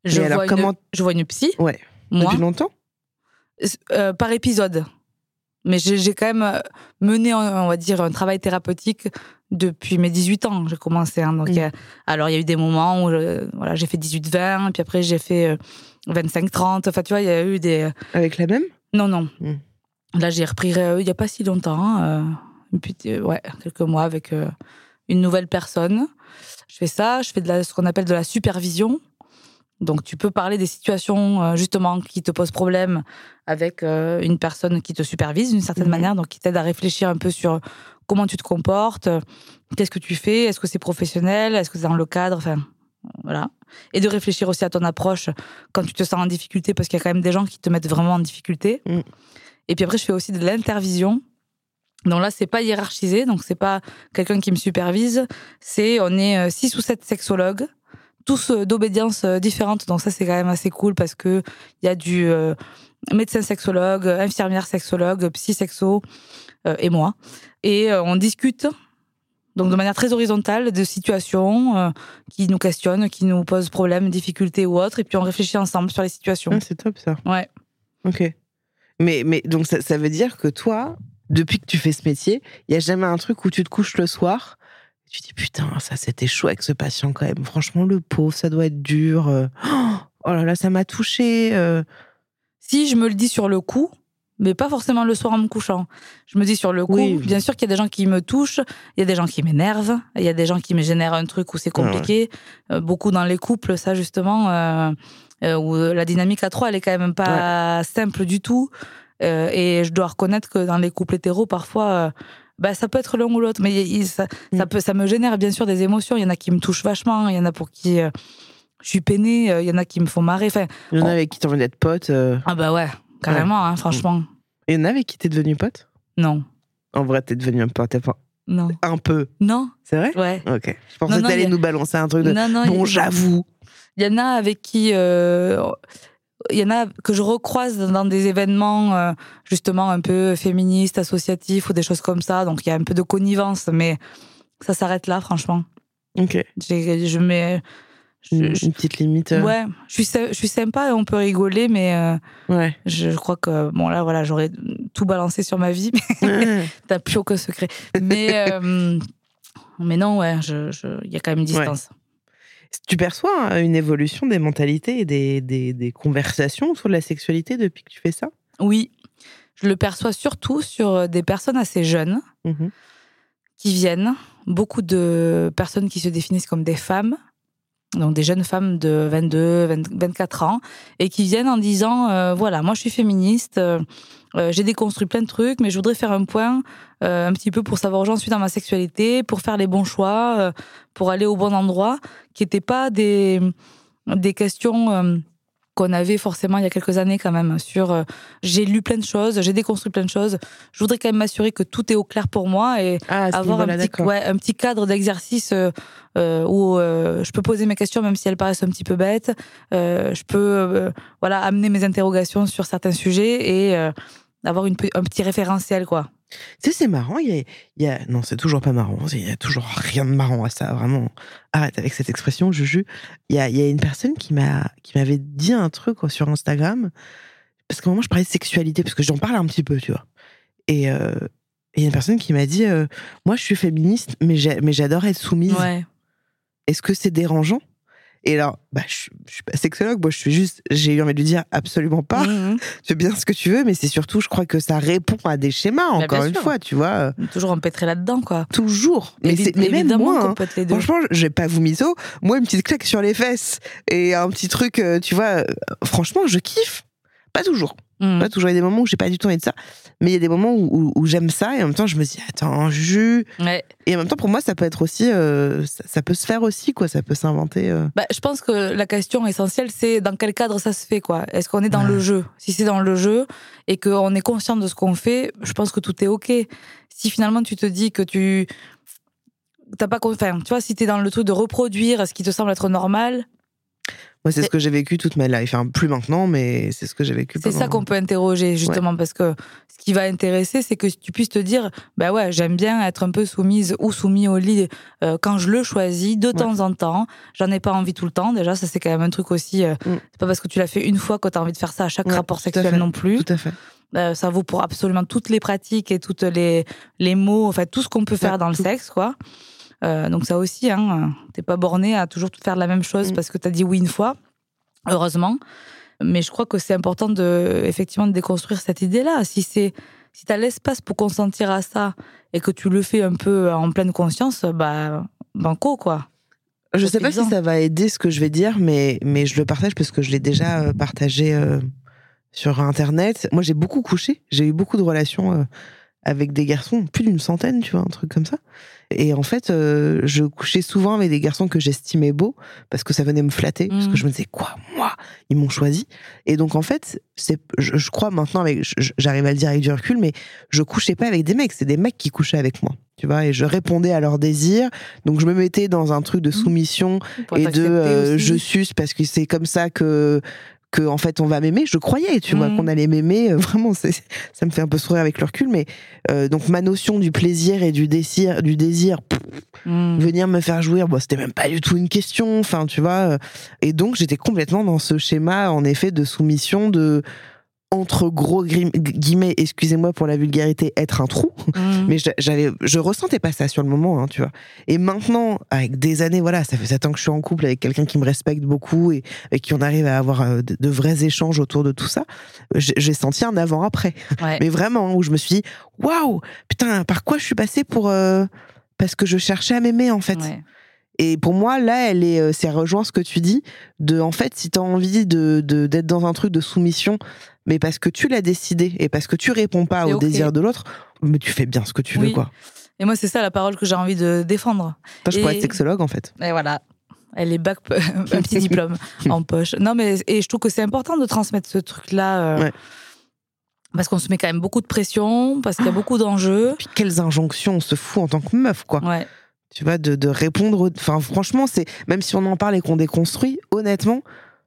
je, alors, vois comment- une, je vois une psy, Ouais. moi. Depuis longtemps? Par épisode. Mais j'ai quand même euh, mené, on va dire, un travail thérapeutique depuis mes 18 ans. J'ai commencé. hein. donc, Mm. a- alors, il y a eu des moments où je- voilà, j'ai fait 18-20, puis après, j'ai fait euh, 25-30. Enfin, tu vois, il y a eu des. Avec la même? Non, non. Mm. Là, j'ai repris euh, il n'y a pas si longtemps. hein, euh, une petite- euh, ouais, quelques mois avec euh, une nouvelle personne. Je fais ça. Je fais de la, ce qu'on appelle de la supervision. Donc, tu peux parler des situations euh, justement qui te posent problème avec euh, une personne qui te supervise d'une certaine Mhm. manière, donc qui t'aide à réfléchir un peu sur comment tu te comportes, euh, qu'est-ce que tu fais, est-ce que c'est professionnel, est-ce que c'est dans le cadre, enfin voilà. Et de réfléchir aussi à ton approche quand tu te sens en difficulté, parce qu'il y a quand même des gens qui te mettent vraiment en difficulté. Mhm. Et puis après, je fais aussi de l'intervision. Donc là, c'est pas hiérarchisé, donc c'est pas quelqu'un qui me supervise. C'est on est euh, six ou sept sexologues, tous euh, d'obédience euh, différente. Donc ça, c'est quand même assez cool parce que il y a du euh, médecin sexologue, infirmière sexologue, psy sexo euh, et moi, et euh, on discute. Donc de manière très horizontale de situations qui nous questionnent, qui nous posent problème, difficultés ou autres, et puis on réfléchit ensemble sur les situations. Ah, C'est top ça. Ouais. Ok. Mais, mais donc ça, ça veut dire que toi, depuis que tu fais ce métier, il y a jamais un truc où tu te couches le soir, et tu dis putain, ça c'était chaud avec ce patient quand même. Franchement, le pauvre, ça doit être dur. euh. Oh, là là, ça m'a touché. euh. Si je me le dis sur le coup, mais pas forcément le soir en me couchant. Je me dis sur le coup, Oui. bien sûr qu'il y a des gens qui me touchent, il y a des gens qui m'énervent, il y a des gens qui me génèrent un truc où c'est Ah ouais. compliqué. Euh, beaucoup dans les couples, ça justement, euh, euh, où la dynamique à trois, elle est quand même pas simple du tout. Et je dois reconnaître que dans les couples hétéros, parfois, bah, ça peut être l'un ou l'autre, mais ça, ça Mm. peut, ça me génère bien sûr des émotions. Il y en a qui me touchent vachement, il y en a pour qui euh, je suis peinée, euh, il y en a qui me font marrer. Enfin, Il y en a avec qui t'as envie d'être pote. euh. ah bah ouais, carrément, hein, franchement. Il y en a avec qui t'es devenu pote? Non, En vrai, t'es devenu un pote. pas- non, Un peu. non, C'est vrai? Ouais. Ok. Je pensais que t'allais a- nous balancer un truc de. Non, non, Bon, j'avoue. Il y en a avec qui. euh, il y en a que je recroise dans des événements euh, justement un peu féministes, associatifs ou des choses comme ça. Donc il y a un peu de connivence, mais ça s'arrête là, franchement. Ok. Je mets. je- Une, petite limite. euh. ouais, je suis, je suis sympa et on peut rigoler, mais euh, Ouais. je, je crois que bon là voilà, j'aurais tout balancé sur ma vie, mais t'as plus aucun secret. Mais mais non, ouais, je- il y a quand même une distance. Tu perçois hein, une évolution des mentalités et des, des, des conversations de la sexualité depuis que tu fais ça? Oui, je le perçois surtout sur des personnes assez jeunes. Mhm. qui viennent, beaucoup de personnes qui se définissent comme des femmes, donc des jeunes femmes de 22, 20 24 ans, et qui viennent en disant, euh, voilà, moi je suis féministe, euh, euh, j'ai déconstruit plein de trucs, mais je voudrais faire un point euh, un petit peu pour savoir où j'en suis dans ma sexualité, pour faire les bons choix, euh, pour aller au bon endroit, qui n'étaient pas des, des questions... qu'on avait forcément il y a quelques années quand même sur euh, j'ai lu plein de choses, j'ai déconstruit plein de choses. Je voudrais quand même m'assurer que tout est au clair pour moi et Ah, avoir un petit, ouais, un petit cadre d'exercice euh, euh, où je peux poser mes questions même si elles paraissent un petit peu bêtes. Je peux voilà amener mes interrogations sur certains sujets et euh, avoir une, un petit référentiel quoi. Tu sais, c'est marrant. Il y a, il y a- Non, c'est toujours pas marrant. Il y a toujours rien de marrant à ça. Vraiment. Arrête avec cette expression, Juju. Il y a, il y a une personne qui m'a qui m'avait dit un truc quoi, sur Instagram. Parce qu'à un moment, je parlais de sexualité, parce que j'en parle un petit peu, tu vois. Et euh, et il y a une personne qui m'a dit euh, Moi, je suis féministe, mais j'adore être soumise. Ouais. Est-ce que c'est dérangeant? Et alors, bah, je, je suis pas sexologue, moi, je suis juste. J'ai eu envie de lui dire absolument pas. Mhm. Tu fais bien ce que tu veux, mais c'est surtout, je crois que ça répond à des schémas, Bah, encore une sûr. fois, tu vois. Toujours empêtré là-dedans quoi. Toujours. Mais, c'est- mais même moi, hein. les deux. franchement, je vais pas vous miso. Moi, une petite claque sur les fesses et un petit truc, euh, tu vois, euh, franchement, je kiffe. Pas toujours. Pas toujours. Il y a des moments où j'ai pas du tout envie de ça. Mais il y a des moments où, où- où j'aime ça et en même temps, je me dis, attends, jus. Ouais. Et en même temps, pour moi, ça peut être aussi. euh, ça, ça peut se faire aussi, quoi. Ça peut s'inventer. euh. Bah, je pense que la question essentielle, c'est dans quel cadre ça se fait, quoi? Est-ce qu'on est dans Ouais. le jeu? Si c'est dans le jeu et qu'on est conscient de ce qu'on fait, je pense que tout est OK. Si finalement tu te dis que tu. T'as pas. Enfin, tu vois, si t'es dans le truc de reproduire ce qui te semble être normal, Moi, c'est ce que j'ai vécu toute ma life. Enfin, plus maintenant, mais c'est ce que j'ai vécu. c'est ça qu'on peut interroger, justement, parce que ce qui va intéresser, c'est que tu puisses te dire bah ouais, j'aime bien être un peu soumise ou soumis au lit euh, quand je le choisis, de temps en temps. J'en ai pas envie tout le temps. Déjà, ça, c'est quand même un truc aussi. euh, Mm. C'est pas parce que tu l'as fait une fois que tu as envie de faire ça à chaque Ouais, rapport sexuel fait. non plus. Tout à fait. Euh, ça vaut pour absolument toutes les pratiques et toutes les, les mots, enfin tout ce qu'on peut faire dans le sexe, quoi. Euh, donc ça aussi, hein, t'es pas borné à toujours faire la même chose Mm. parce que t'as dit oui une fois, heureusement. Mais je crois que c'est important de effectivement de déconstruire cette idée-là. Si c'est si t'as l'espace pour consentir à ça et que tu le fais un peu en pleine conscience, bah banco quoi. Je sais pas si ça va aider ce que je vais dire, mais, mais je le partage parce que je l'ai déjà euh, partagé euh, sur Internet. Moi, j'ai beaucoup couché. J'ai eu beaucoup de relations euh, avec des garçons, plus d'une centaine, tu vois, un truc comme ça. Et en fait, euh, je couchais souvent avec des garçons que j'estimais beaux parce que ça venait me flatter, parce que je me disais, quoi, moi, ils m'ont choisi. Et donc, en fait, c'est, je, je crois maintenant, avec, j'arrive à le dire avec du recul, mais je couchais pas avec des mecs, c'est des mecs qui couchaient avec moi. Tu vois, et je répondais à leurs désirs. Donc, je me mettais dans un truc de soumission Pour et de euh, je suce parce que c'est comme ça que que en fait on va m'aimer je croyais tu vois Mhm. qu'on allait m'aimer Euh, vraiment c'est ça me fait un peu sourire avec le recul mais euh, donc ma notion du plaisir et du désir du désir pff, Mm. venir me faire jouir bon c'était même pas du tout une question enfin tu vois euh, et donc j'étais complètement dans ce schéma en effet de soumission de entre gros guillemets, excusez-moi pour la vulgarité, être un trou. Mm. Mais j'avais, je ressentais pas ça sur le moment, hein, tu vois. Et maintenant, avec des années, voilà, ça fait sept ans que je suis en couple avec quelqu'un qui me respecte beaucoup et avec qui on arrive à avoir euh, de, vrais échanges autour de tout ça. J'ai senti un avant-après. Mais vraiment, où je me suis dit, waouh, putain, par quoi je suis passée pour. Euh, parce que je cherchais à m'aimer, en fait. Et pour moi, là, elle est, euh, c'est rejoint ce que tu dis, de, en fait, si tu as envie de, d'être dans un truc de soumission, mais parce que tu l'as décidé et parce que tu réponds pas au désir de l'autre, mais tu fais bien ce que tu veux, quoi. Et moi, c'est ça la parole que j'ai envie de défendre. Toi, je pourrais être sexologue, en fait. Et voilà. Elle est bac, un petit diplôme en poche. Non, mais et je trouve que c'est important de transmettre ce truc-là. Euh, parce qu'on se met quand même beaucoup de pression, parce qu'il y a beaucoup d'enjeux. Puis quelles injonctions on se fout en tant que meuf, quoi. Ouais tu vois, de, répondre. Enfin, franchement, c'est même si on en parle et qu'on déconstruit, honnêtement,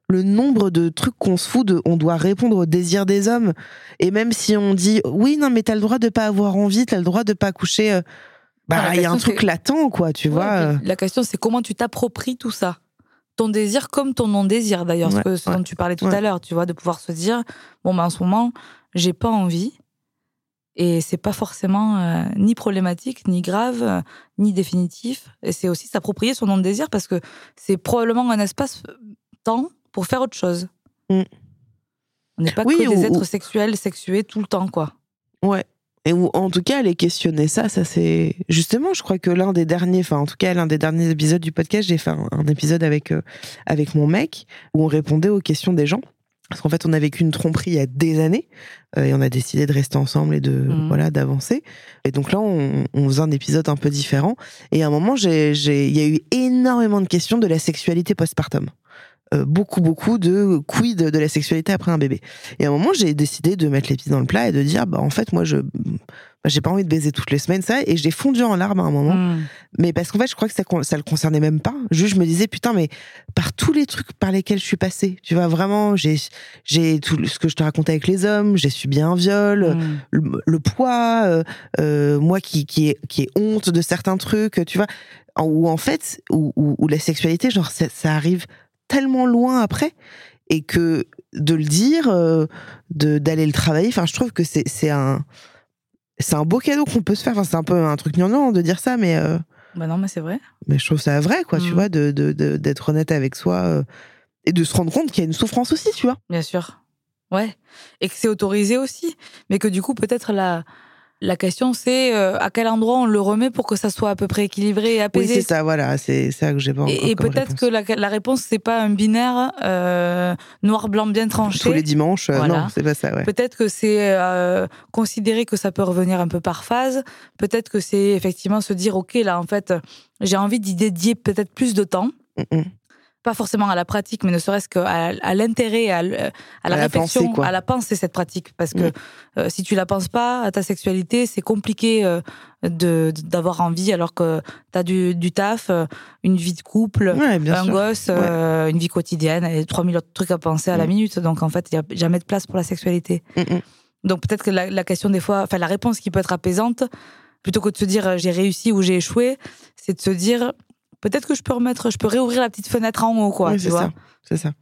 le nombre de trucs qu'on se fout de, on doit répondre au désir des hommes. Et même si on dit, oui, non, mais t'as le droit de pas avoir envie, t'as le droit de pas coucher. Euh, bah, il y a un truc latent, quoi, tu vois. Euh. La question, c'est comment tu t'appropries tout ça? Ton désir comme ton non-désir, d'ailleurs, ce, dont tu parlais tout à l'heure, tu vois, de pouvoir se dire, bon, ben, en ce moment, j'ai pas envie et c'est pas forcément euh, ni problématique, ni grave, euh, ni définitif. Et c'est aussi s'approprier son nom de désir parce que c'est probablement un espace-temps euh, pour faire autre chose. Mm. On n'est pas que des êtres sexuels, sexués tout le temps, quoi. Ouais. Et en tout cas, aller questionner ça, ça c'est justement, je crois que l'un des derniers, enfin en tout cas l'un des derniers épisodes du podcast, j'ai fait un, épisode avec avec mon mec où on répondait aux questions des gens. Parce qu'en fait, on a vécu une tromperie il y a des années euh, et on a décidé de rester ensemble et de mmh. voilà d'avancer. Et donc là, on, on, faisait un épisode un peu différent. Et à un moment, il y a eu énormément de questions de la sexualité postpartum. Euh, beaucoup, beaucoup de quid de la sexualité après un bébé. Et à un moment, j'ai décidé de mettre les pieds dans le plat et de dire, bah en fait, moi, je bah, j'ai pas envie de baiser toutes les semaines, ça. Et j'ai fondu en larmes à un moment. Hmm. Mais parce qu'en fait, je crois que ça, ça le concernait même pas. Juste, je me disais, putain, mais par tous les trucs par lesquels je suis passée, tu vois, vraiment, j'ai, j'ai tout ce que je te racontais avec les hommes, j'ai subi un viol, hmm. le, poids, euh, euh, moi qui, qui, est, qui est honte de certains trucs, tu vois, où en fait, où, où, la sexualité, genre, ça, ça arrive tellement loin après et que de le dire, euh, de d'aller le travailler, enfin, je trouve que c'est, c'est un c'est un beau cadeau qu'on peut se faire. Enfin, c'est un peu un truc gnangnan de dire ça, mais. Euh, bah non, mais c'est vrai. Mais je trouve ça vrai, quoi, tu mm. vois, de, d'être honnête avec soi euh, et de se rendre compte qu'il y a une souffrance aussi, tu vois. Bien sûr. Ouais. Et que c'est autorisé aussi. Mais que du coup, peut-être la la question, c'est euh, à quel endroit on le remet pour que ça soit à peu près équilibré et apaisé. Oui, c'est ça, voilà, c'est ça que j'ai pas Et, et peut-être que la, la réponse, c'est pas un binaire euh, noir-blanc bien tranché. Tous les dimanches, euh, non, c'est pas ça, ouais. Peut-être que c'est considérer que ça peut revenir un peu par phase. Peut-être que c'est effectivement se dire, OK, là, en fait, j'ai envie d'y dédier peut-être plus de temps. Mm, mm pas forcément à la pratique, mais ne serait-ce qu'à à, l'intérêt, à, à, la réflexion, à la pensée, cette pratique. Parce que mm. euh, si tu la penses pas à ta sexualité, c'est compliqué euh, de d'avoir envie alors que tu as du, du taf, euh, une vie de couple, un gosse, une vie quotidienne et 3000 autres trucs à penser à la mm. minute. Donc en fait, il n'y a jamais de place pour la sexualité. Mm, Donc peut-être que la, la, question des fois, enfin la réponse qui peut être apaisante, plutôt que de se dire j'ai réussi ou j'ai échoué, c'est de se dire peut-être que je peux remettre, je peux réouvrir la petite fenêtre en haut, quoi. c'est ça. C'est ça.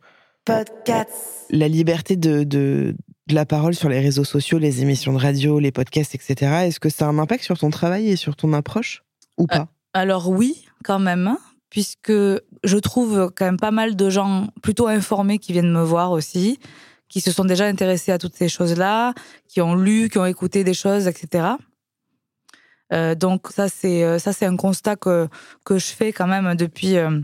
Podcast. La liberté de, de, la parole sur les réseaux sociaux, les émissions de radio, les podcasts, etc. Est-ce que ça a un impact sur ton travail et sur ton approche ou pas? euh, Alors oui, quand même, puisque je trouve quand même pas mal de gens plutôt informés qui viennent me voir aussi, qui se sont déjà intéressés à toutes ces choses-là, qui ont lu, qui ont écouté des choses, etc. Euh, donc ça c'est euh, ça c'est un constat que que je fais quand même depuis euh,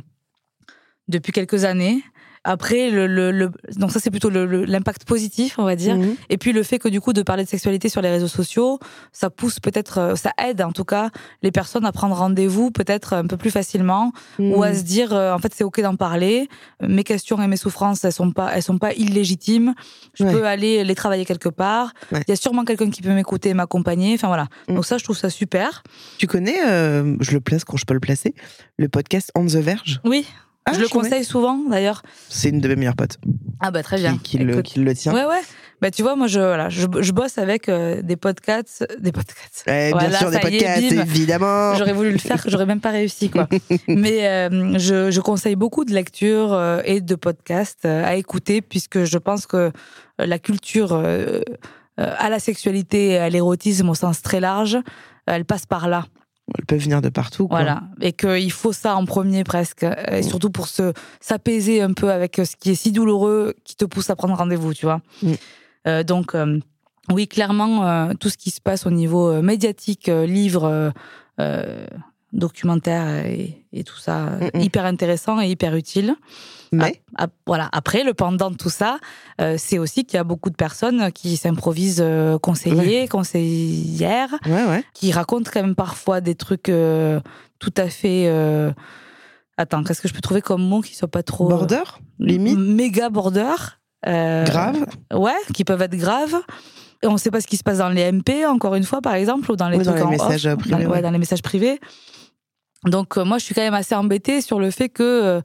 depuis quelques années après, le, le, donc ça c'est plutôt l'impact positif, on va dire. Mhm. Et puis le fait que du coup de parler de sexualité sur les réseaux sociaux, ça pousse peut-être, euh, ça aide en tout cas les personnes à prendre rendez-vous peut-être un peu plus facilement ou à mhm. se dire euh, en fait c'est ok d'en parler. Mes questions et mes souffrances elles sont pas elles sont pas illégitimes. Je peux aller les travailler quelque part. Il y a sûrement quelqu'un qui peut m'écouter, et m'accompagner. Enfin voilà. Mhm. Donc ça je trouve ça super. Tu connais, euh, je le place quand je peux le placer, le podcast On the Verge? Oui. Ah, je le connais. conseille souvent d'ailleurs. C'est une de mes meilleures potes Ah bah très bien. qui, qui le, qui le tient. Ouais ouais. Bah tu vois moi je voilà, je, je bosse avec euh, des podcasts, des podcasts. Eh, bien Voilà, sûr, des podcasts, évidemment. J'aurais voulu le faire, que j'aurais même pas réussi, quoi. Mais euh, je, je conseille beaucoup de lectures euh, et de podcasts euh, à écouter, puisque je pense que la culture euh, euh, à la sexualité et à l'érotisme au sens très large, elle passe par là. Elles peuvent venir de partout. Quoi. Voilà. Et qu'il faut ça en premier presque. Et surtout pour se s'apaiser un peu avec euh, ce qui est si douloureux qui te pousse à prendre rendez-vous, tu vois. Mm. Euh, donc, euh, oui, clairement, euh, tout ce qui se passe au niveau médiatique, euh, documentaires et, et tout ça, Mm, mm. hyper intéressant et hyper utile. Mais voilà. Après, le pendant de tout ça, euh, c'est aussi qu'il y a beaucoup de personnes qui s'improvisent euh, conseillers, conseillères, ouais, ouais. qui racontent quand même parfois des trucs euh, tout à fait. euh, Attends, qu'est-ce que je peux trouver comme mot qui soit pas trop. Border, limite, Méga border. grave. Ouais, qui peuvent être graves. Et on ne sait pas ce qui se passe dans les MP, encore une fois, par exemple, ou dans les Oui, dans trucs les en messages, off, privés, dans, ouais, ouais. dans les messages privés. Donc, euh, moi, je suis quand même assez embêtée sur le fait que euh,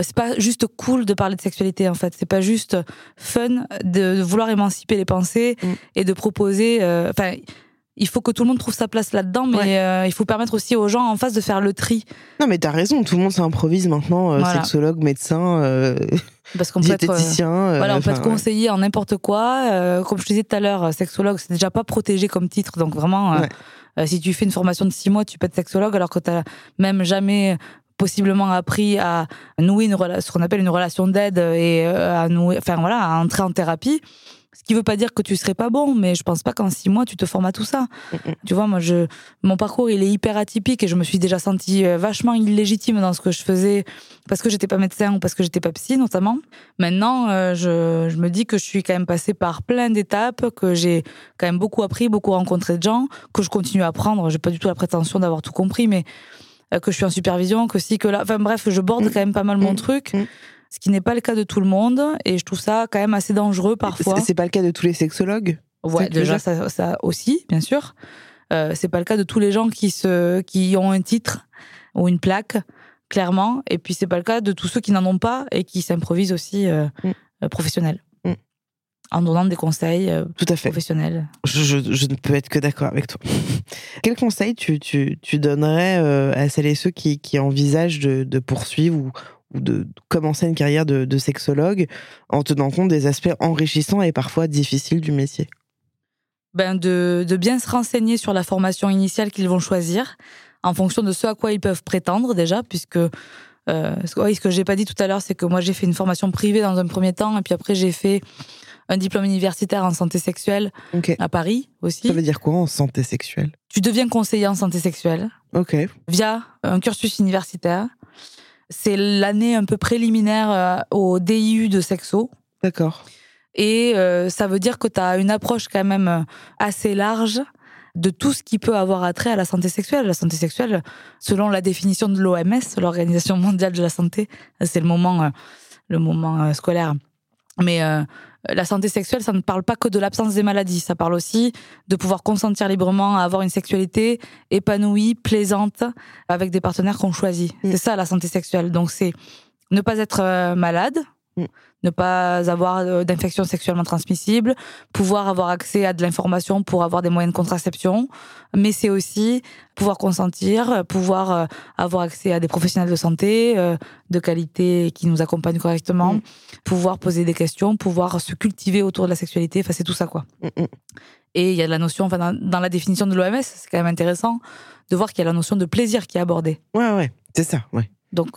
c'est pas juste cool de parler de sexualité, en fait. C'est pas juste fun de, de vouloir émanciper les pensées Mm. et de proposer. euh, Enfin, il faut que tout le monde trouve sa place là-dedans, mais Ouais. euh, il faut permettre aussi aux gens en face de faire le tri. Non, mais t'as raison, tout le monde s'improvise maintenant, euh, Voilà. sexologue, médecin, Parce qu'on peut être. Voilà, on peut conseillé en n'importe quoi. Comme je te disais tout à l'heure, sexologue, c'est déjà pas protégé comme titre. Donc vraiment, Ouais. Euh, si tu fais une formation de six mois, tu peux être sexologue alors que tu même jamais possiblement appris à nouer une ce qu'on appelle une relation d'aide et euh, à nouer, enfin voilà, à entrer en thérapie. Ce qui veut pas dire que tu serais pas bon, mais je pense pas qu'en six mois tu te formes à tout ça. Mm, Tu vois, moi, je, mon parcours il est hyper atypique et je me suis déjà sentie euh, vachement illégitime dans ce que je faisais parce que j'étais pas médecin ou parce que j'étais pas psy notamment. Maintenant, euh, je, je me dis que je suis quand même passée par plein d'étapes, que j'ai quand même beaucoup appris, beaucoup rencontré de gens, que je continue à apprendre. J'ai pas du tout la prétention d'avoir tout compris, mais euh, que je suis en supervision, que si, que là. Enfin bref, je borde quand même pas mal mon Mm. truc, Mm. Ce qui n'est pas le cas de tout le monde, et je trouve ça quand même assez dangereux parfois. C'est pas le cas de tous les sexologues Ouais, déjà ça, ça aussi, bien sûr. Euh, c'est pas le cas de tous les gens qui se, qui ont un titre ou une plaque, clairement. Et puis c'est pas le cas de tous ceux qui n'en ont pas et qui s'improvisent aussi euh, Mm. euh, professionnels, Mm. en donnant des conseils euh, Tout à fait. professionnels. Je, je- je ne peux être que d'accord avec toi. Quel conseil tu, tu, tu donnerais euh, à celles et ceux qui, qui envisagent de, de poursuivre ou, ou de commencer une carrière de, de sexologue en tenant compte des aspects enrichissants et parfois difficiles du métier? Ben de, de bien se renseigner sur la formation initiale qu'ils vont choisir, en fonction de ce à quoi ils peuvent prétendre déjà, puisque euh, ce que- oui, ce que j'ai pas dit tout à l'heure, c'est que moi j'ai fait une formation privée dans un premier temps, et puis après j'ai fait un diplôme universitaire en santé sexuelle à Paris aussi. Ça veut dire quoi en santé sexuelle? Tu deviens conseiller en santé sexuelle Ok. via un cursus universitaire. C'est l'année un peu préliminaire euh, au DIU de sexo. D'accord. Et euh, ça veut dire que tu as une approche quand même euh, assez large de tout ce qui peut avoir attrait à la santé sexuelle. La santé sexuelle, selon la définition de l'OMS, l'Organisation mondiale de la santé, c'est le moment, euh, le moment scolaire. Mais euh, la santé sexuelle, ça ne parle pas que de l'absence des maladies. Ça parle aussi de pouvoir consentir librement à avoir une sexualité épanouie, plaisante, avec des partenaires qu'on choisit. Mm. C'est ça la santé sexuelle. Donc c'est ne pas être euh, malade, Mm. Ne pas avoir euh, d'infection sexuellement transmissible, pouvoir avoir accès à de l'information pour avoir des moyens de contraception, mais c'est aussi pouvoir consentir, pouvoir euh, avoir accès à des professionnels de santé euh, de qualité qui nous accompagnent correctement, Mm. pouvoir poser des questions, pouvoir se cultiver autour de la sexualité, enfin c'est tout ça quoi. Mm, mm. Et il y a la notion, enfin dans, dans la définition de l'OMS, c'est quand même intéressant de voir qu'il y a la notion de plaisir qui est abordée. Ouais, ouais. C'est ça, ouais. Donc,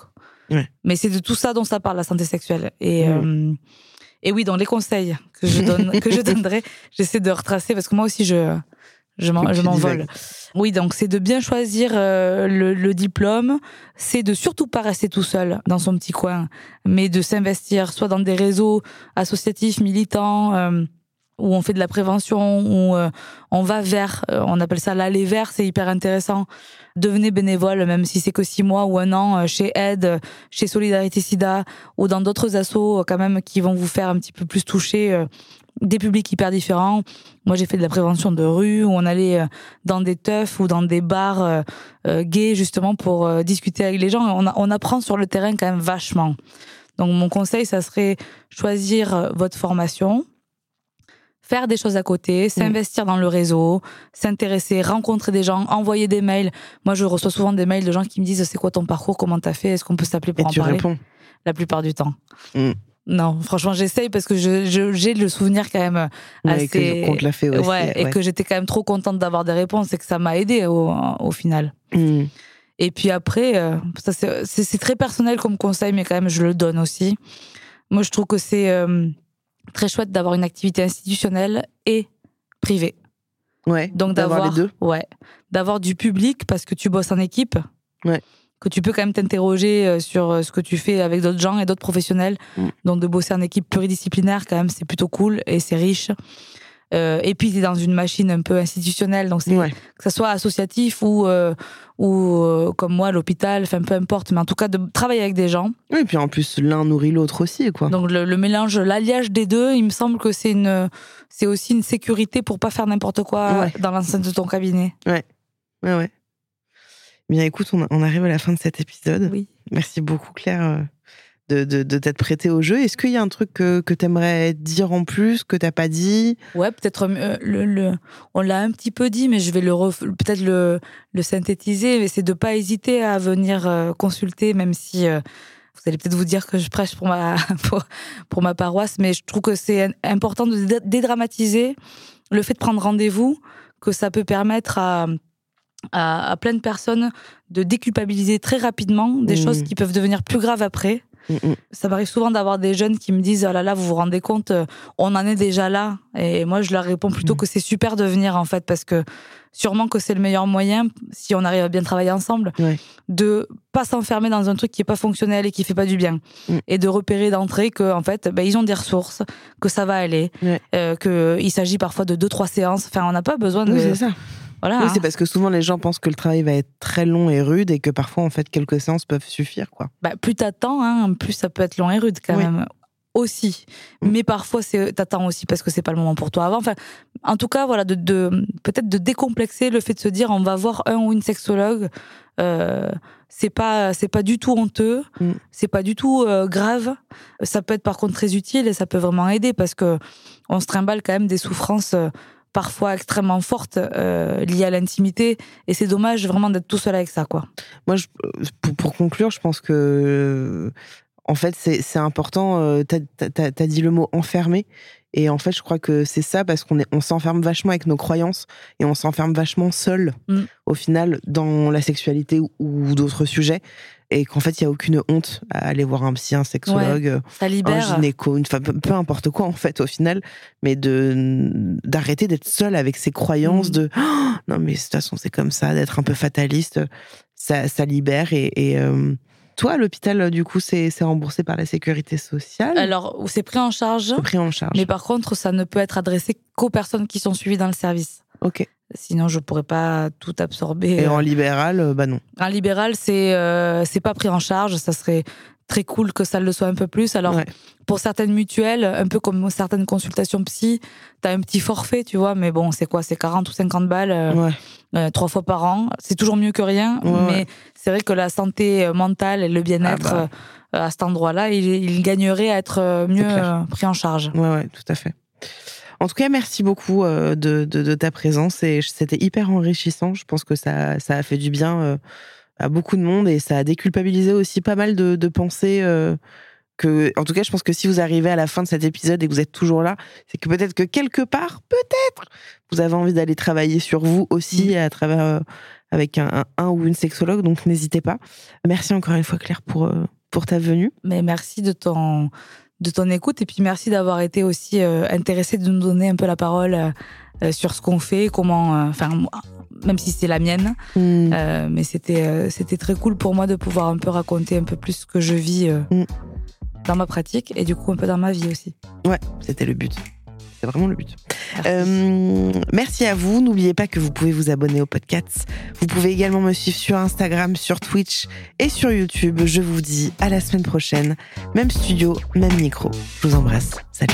Ouais. mais c'est de tout ça dont ça parle, la santé sexuelle. Et, euh, et oui, dans les conseils que je, donne, que je donnerai, j'essaie de retracer parce que moi aussi, je, je m'envole. Oui, donc c'est de bien choisir euh, le, le diplôme, c'est de surtout pas rester tout seul dans son petit coin, mais de s'investir soit dans des réseaux associatifs, militants, euh, où on fait de la prévention, où euh, on va vers, euh, on appelle ça l'aller vers, c'est hyper intéressant. Devenez bénévole, même si c'est que six mois ou un an, euh, chez Aide, euh, chez Solidarité SIDA, ou dans d'autres assos euh, quand même qui vont vous faire un petit peu plus toucher euh, des publics hyper différents. Moi, j'ai fait de la prévention de rue, où on allait dans des teufs ou dans des bars gays, justement, pour discuter avec les gens. On, on, apprend sur le terrain quand même vachement. Donc, mon conseil, ça serait choisir votre formation, faire des choses à côté, s'investir dans le réseau, s'intéresser, rencontrer des gens, envoyer des mails. Moi, je reçois souvent des mails de gens qui me disent c'est quoi ton parcours, comment t'as fait, est-ce qu'on peut s'appeler pour Et en tu parler? réponds. La plupart du temps. Mm. Non, franchement, j'essaye parce que j'ai je, le souvenir quand même assez. qu'on te l'a fait aussi. Ouais, et que j'étais quand même trop contente d'avoir des réponses et que ça m'a aidé au, au final. Mm. Et puis après, euh, ça c'est très personnel comme conseil, mais quand même, je le donne aussi. Moi, je trouve que c'est. Euh, très chouette d'avoir une activité institutionnelle et privée. Ouais. Donc d'avoir les deux. Ouais. D'avoir du public parce que tu bosses en équipe. Ouais. Que tu peux quand même t'interroger euh, sur euh, ce que tu fais avec d'autres gens et d'autres professionnels. Mm. Donc de bosser en équipe pluridisciplinaire, quand même, c'est plutôt cool et c'est riche. Euh, et puis, tu es dans une machine un peu institutionnelle, donc que ce soit associatif ou, euh, ou euh, comme moi, l'hôpital, enfin peu importe, mais en tout cas de travailler avec des gens. Oui, et puis en plus, l'un nourrit l'autre aussi, quoi. Donc le, mélange, l'alliage des deux, il me semble que c'est une, c'est aussi une sécurité pour pas faire n'importe quoi dans l'enceinte de ton cabinet. Ouais, ouais, ouais. Bien, écoute, on, on, arrive à la fin de cet épisode. Oui. Merci beaucoup, Claire de, de, t'être prêté au jeu. Est-ce qu'il y a un truc que, que tu aimerais dire en plus, que t'as pas dit? Ouais, peut-être euh, le, on l'a un petit peu dit, mais je vais le peut-être le, le synthétiser. C'est de pas hésiter à venir euh, consulter, même si euh, vous allez peut-être vous dire que je prêche pour ma pour, pour ma paroisse, mais je trouve que c'est important de dédramatiser le fait de prendre rendez-vous, que ça peut permettre à à, plein de personnes de déculpabiliser très rapidement des mmh. choses qui peuvent devenir plus graves après. Ça m'arrive souvent d'avoir des jeunes qui me disent Oh là là, vous vous rendez compte, euh, on en est déjà là. Et moi, je leur réponds plutôt mm. que c'est super de venir, en fait, parce que sûrement que c'est le meilleur moyen, si on arrive à bien travailler ensemble, de pas s'enfermer dans un truc qui est pas fonctionnel et qui fait pas du bien. Mm. Et de repérer d'entrée que, en fait, ben, ils ont des ressources, que ça va aller, euh, qu'il s'agit parfois de deux, trois séances. Enfin, on n'a pas besoin de. Oui, Oui, c'est parce que souvent les gens pensent que le travail va être très long et rude et que parfois en fait quelques séances peuvent suffire quoi. Bah, plus t'attends, hein, plus ça peut être long et rude quand même aussi. Mm. Mais parfois, c'est t'attends aussi parce que c'est pas le moment pour toi avant. Enfin, en tout cas, voilà, de, de peut-être de décomplexer le fait de se dire on va voir un ou une sexologue. Euh, c'est pas c'est pas du tout honteux, mm. c'est pas du tout euh, grave. Ça peut être par contre très utile et ça peut vraiment aider parce que on se trimballe quand même des souffrances. Euh, parfois extrêmement forte euh, liée à l'intimité et c'est dommage vraiment d'être tout seul avec ça quoi. Moi je, pour, conclure je pense que en fait c'est important euh, tu as, dit le mot enfermé et en fait je crois que c'est ça parce qu'on on s'enferme vachement avec nos croyances et on s'enferme vachement seul mm. au final dans la sexualité ou d'autres sujets et qu'en fait il y a aucune honte à aller voir un psy, un sexologue, un gynéco, une femme, peu importe quoi en fait au final, mais de d'arrêter d'être seul avec ses croyances mm. de oh, non mais de toute façon c'est comme ça, d'être un peu fataliste, ça, ça libère et, et euh, toi, l'hôpital, du coup, c'est remboursé par la sécurité sociale? Alors, c'est pris en charge. Pris en charge. Mais par contre, ça ne peut être adressé qu'aux personnes qui sont suivies dans le service. Ok. Sinon, je pourrais pas tout absorber. Et en libéral, euh, bah non. En libéral, c'est euh, c'est pas pris en charge. Ça serait très cool que ça le soit un peu plus. Alors, pour certaines mutuelles, un peu comme certaines consultations psy, tu as un petit forfait, tu vois, mais bon, c'est quoi C'est 40 ou 50 balles euh, trois fois par an. C'est toujours mieux que rien, mais c'est vrai que la santé mentale et le bien-être ah bah. à cet endroit-là, il, il, gagnerait à être mieux pris en charge. Ouais, ouais, tout à fait. En tout cas, merci beaucoup euh, de, de, ta présence et c'était hyper enrichissant. Je pense que ça, ça a fait du bien euh, à beaucoup de monde et ça a déculpabilisé aussi pas mal de, de pensées. Euh, que, en tout cas, je pense que si vous arrivez à la fin de cet épisode et que vous êtes toujours là, c'est que peut-être que quelque part, peut-être, vous avez envie d'aller travailler sur vous aussi mmh. à travers avec un, un, ou une sexologue. Donc n'hésitez pas. Merci encore une fois, Claire, pour pour ta venue. Mais merci de ton de ton écoute et puis merci d'avoir été aussi euh, intéressé de nous donner un peu la parole euh, euh, sur ce qu'on fait, comment, enfin même si c'est la mienne, mm. mais c'était c'était très cool pour moi de pouvoir un peu raconter un peu plus ce que je vis mm. dans ma pratique et du coup un peu dans ma vie aussi. Ouais, c'était le but. Vraiment le but. Euh, merci. À vous. N'oubliez pas que vous pouvez vous abonner au podcast. Vous pouvez également me suivre sur Instagram, sur Twitch et sur YouTube. Je vous dis à la semaine prochaine. Même studio, même micro. Je vous embrasse. Salut.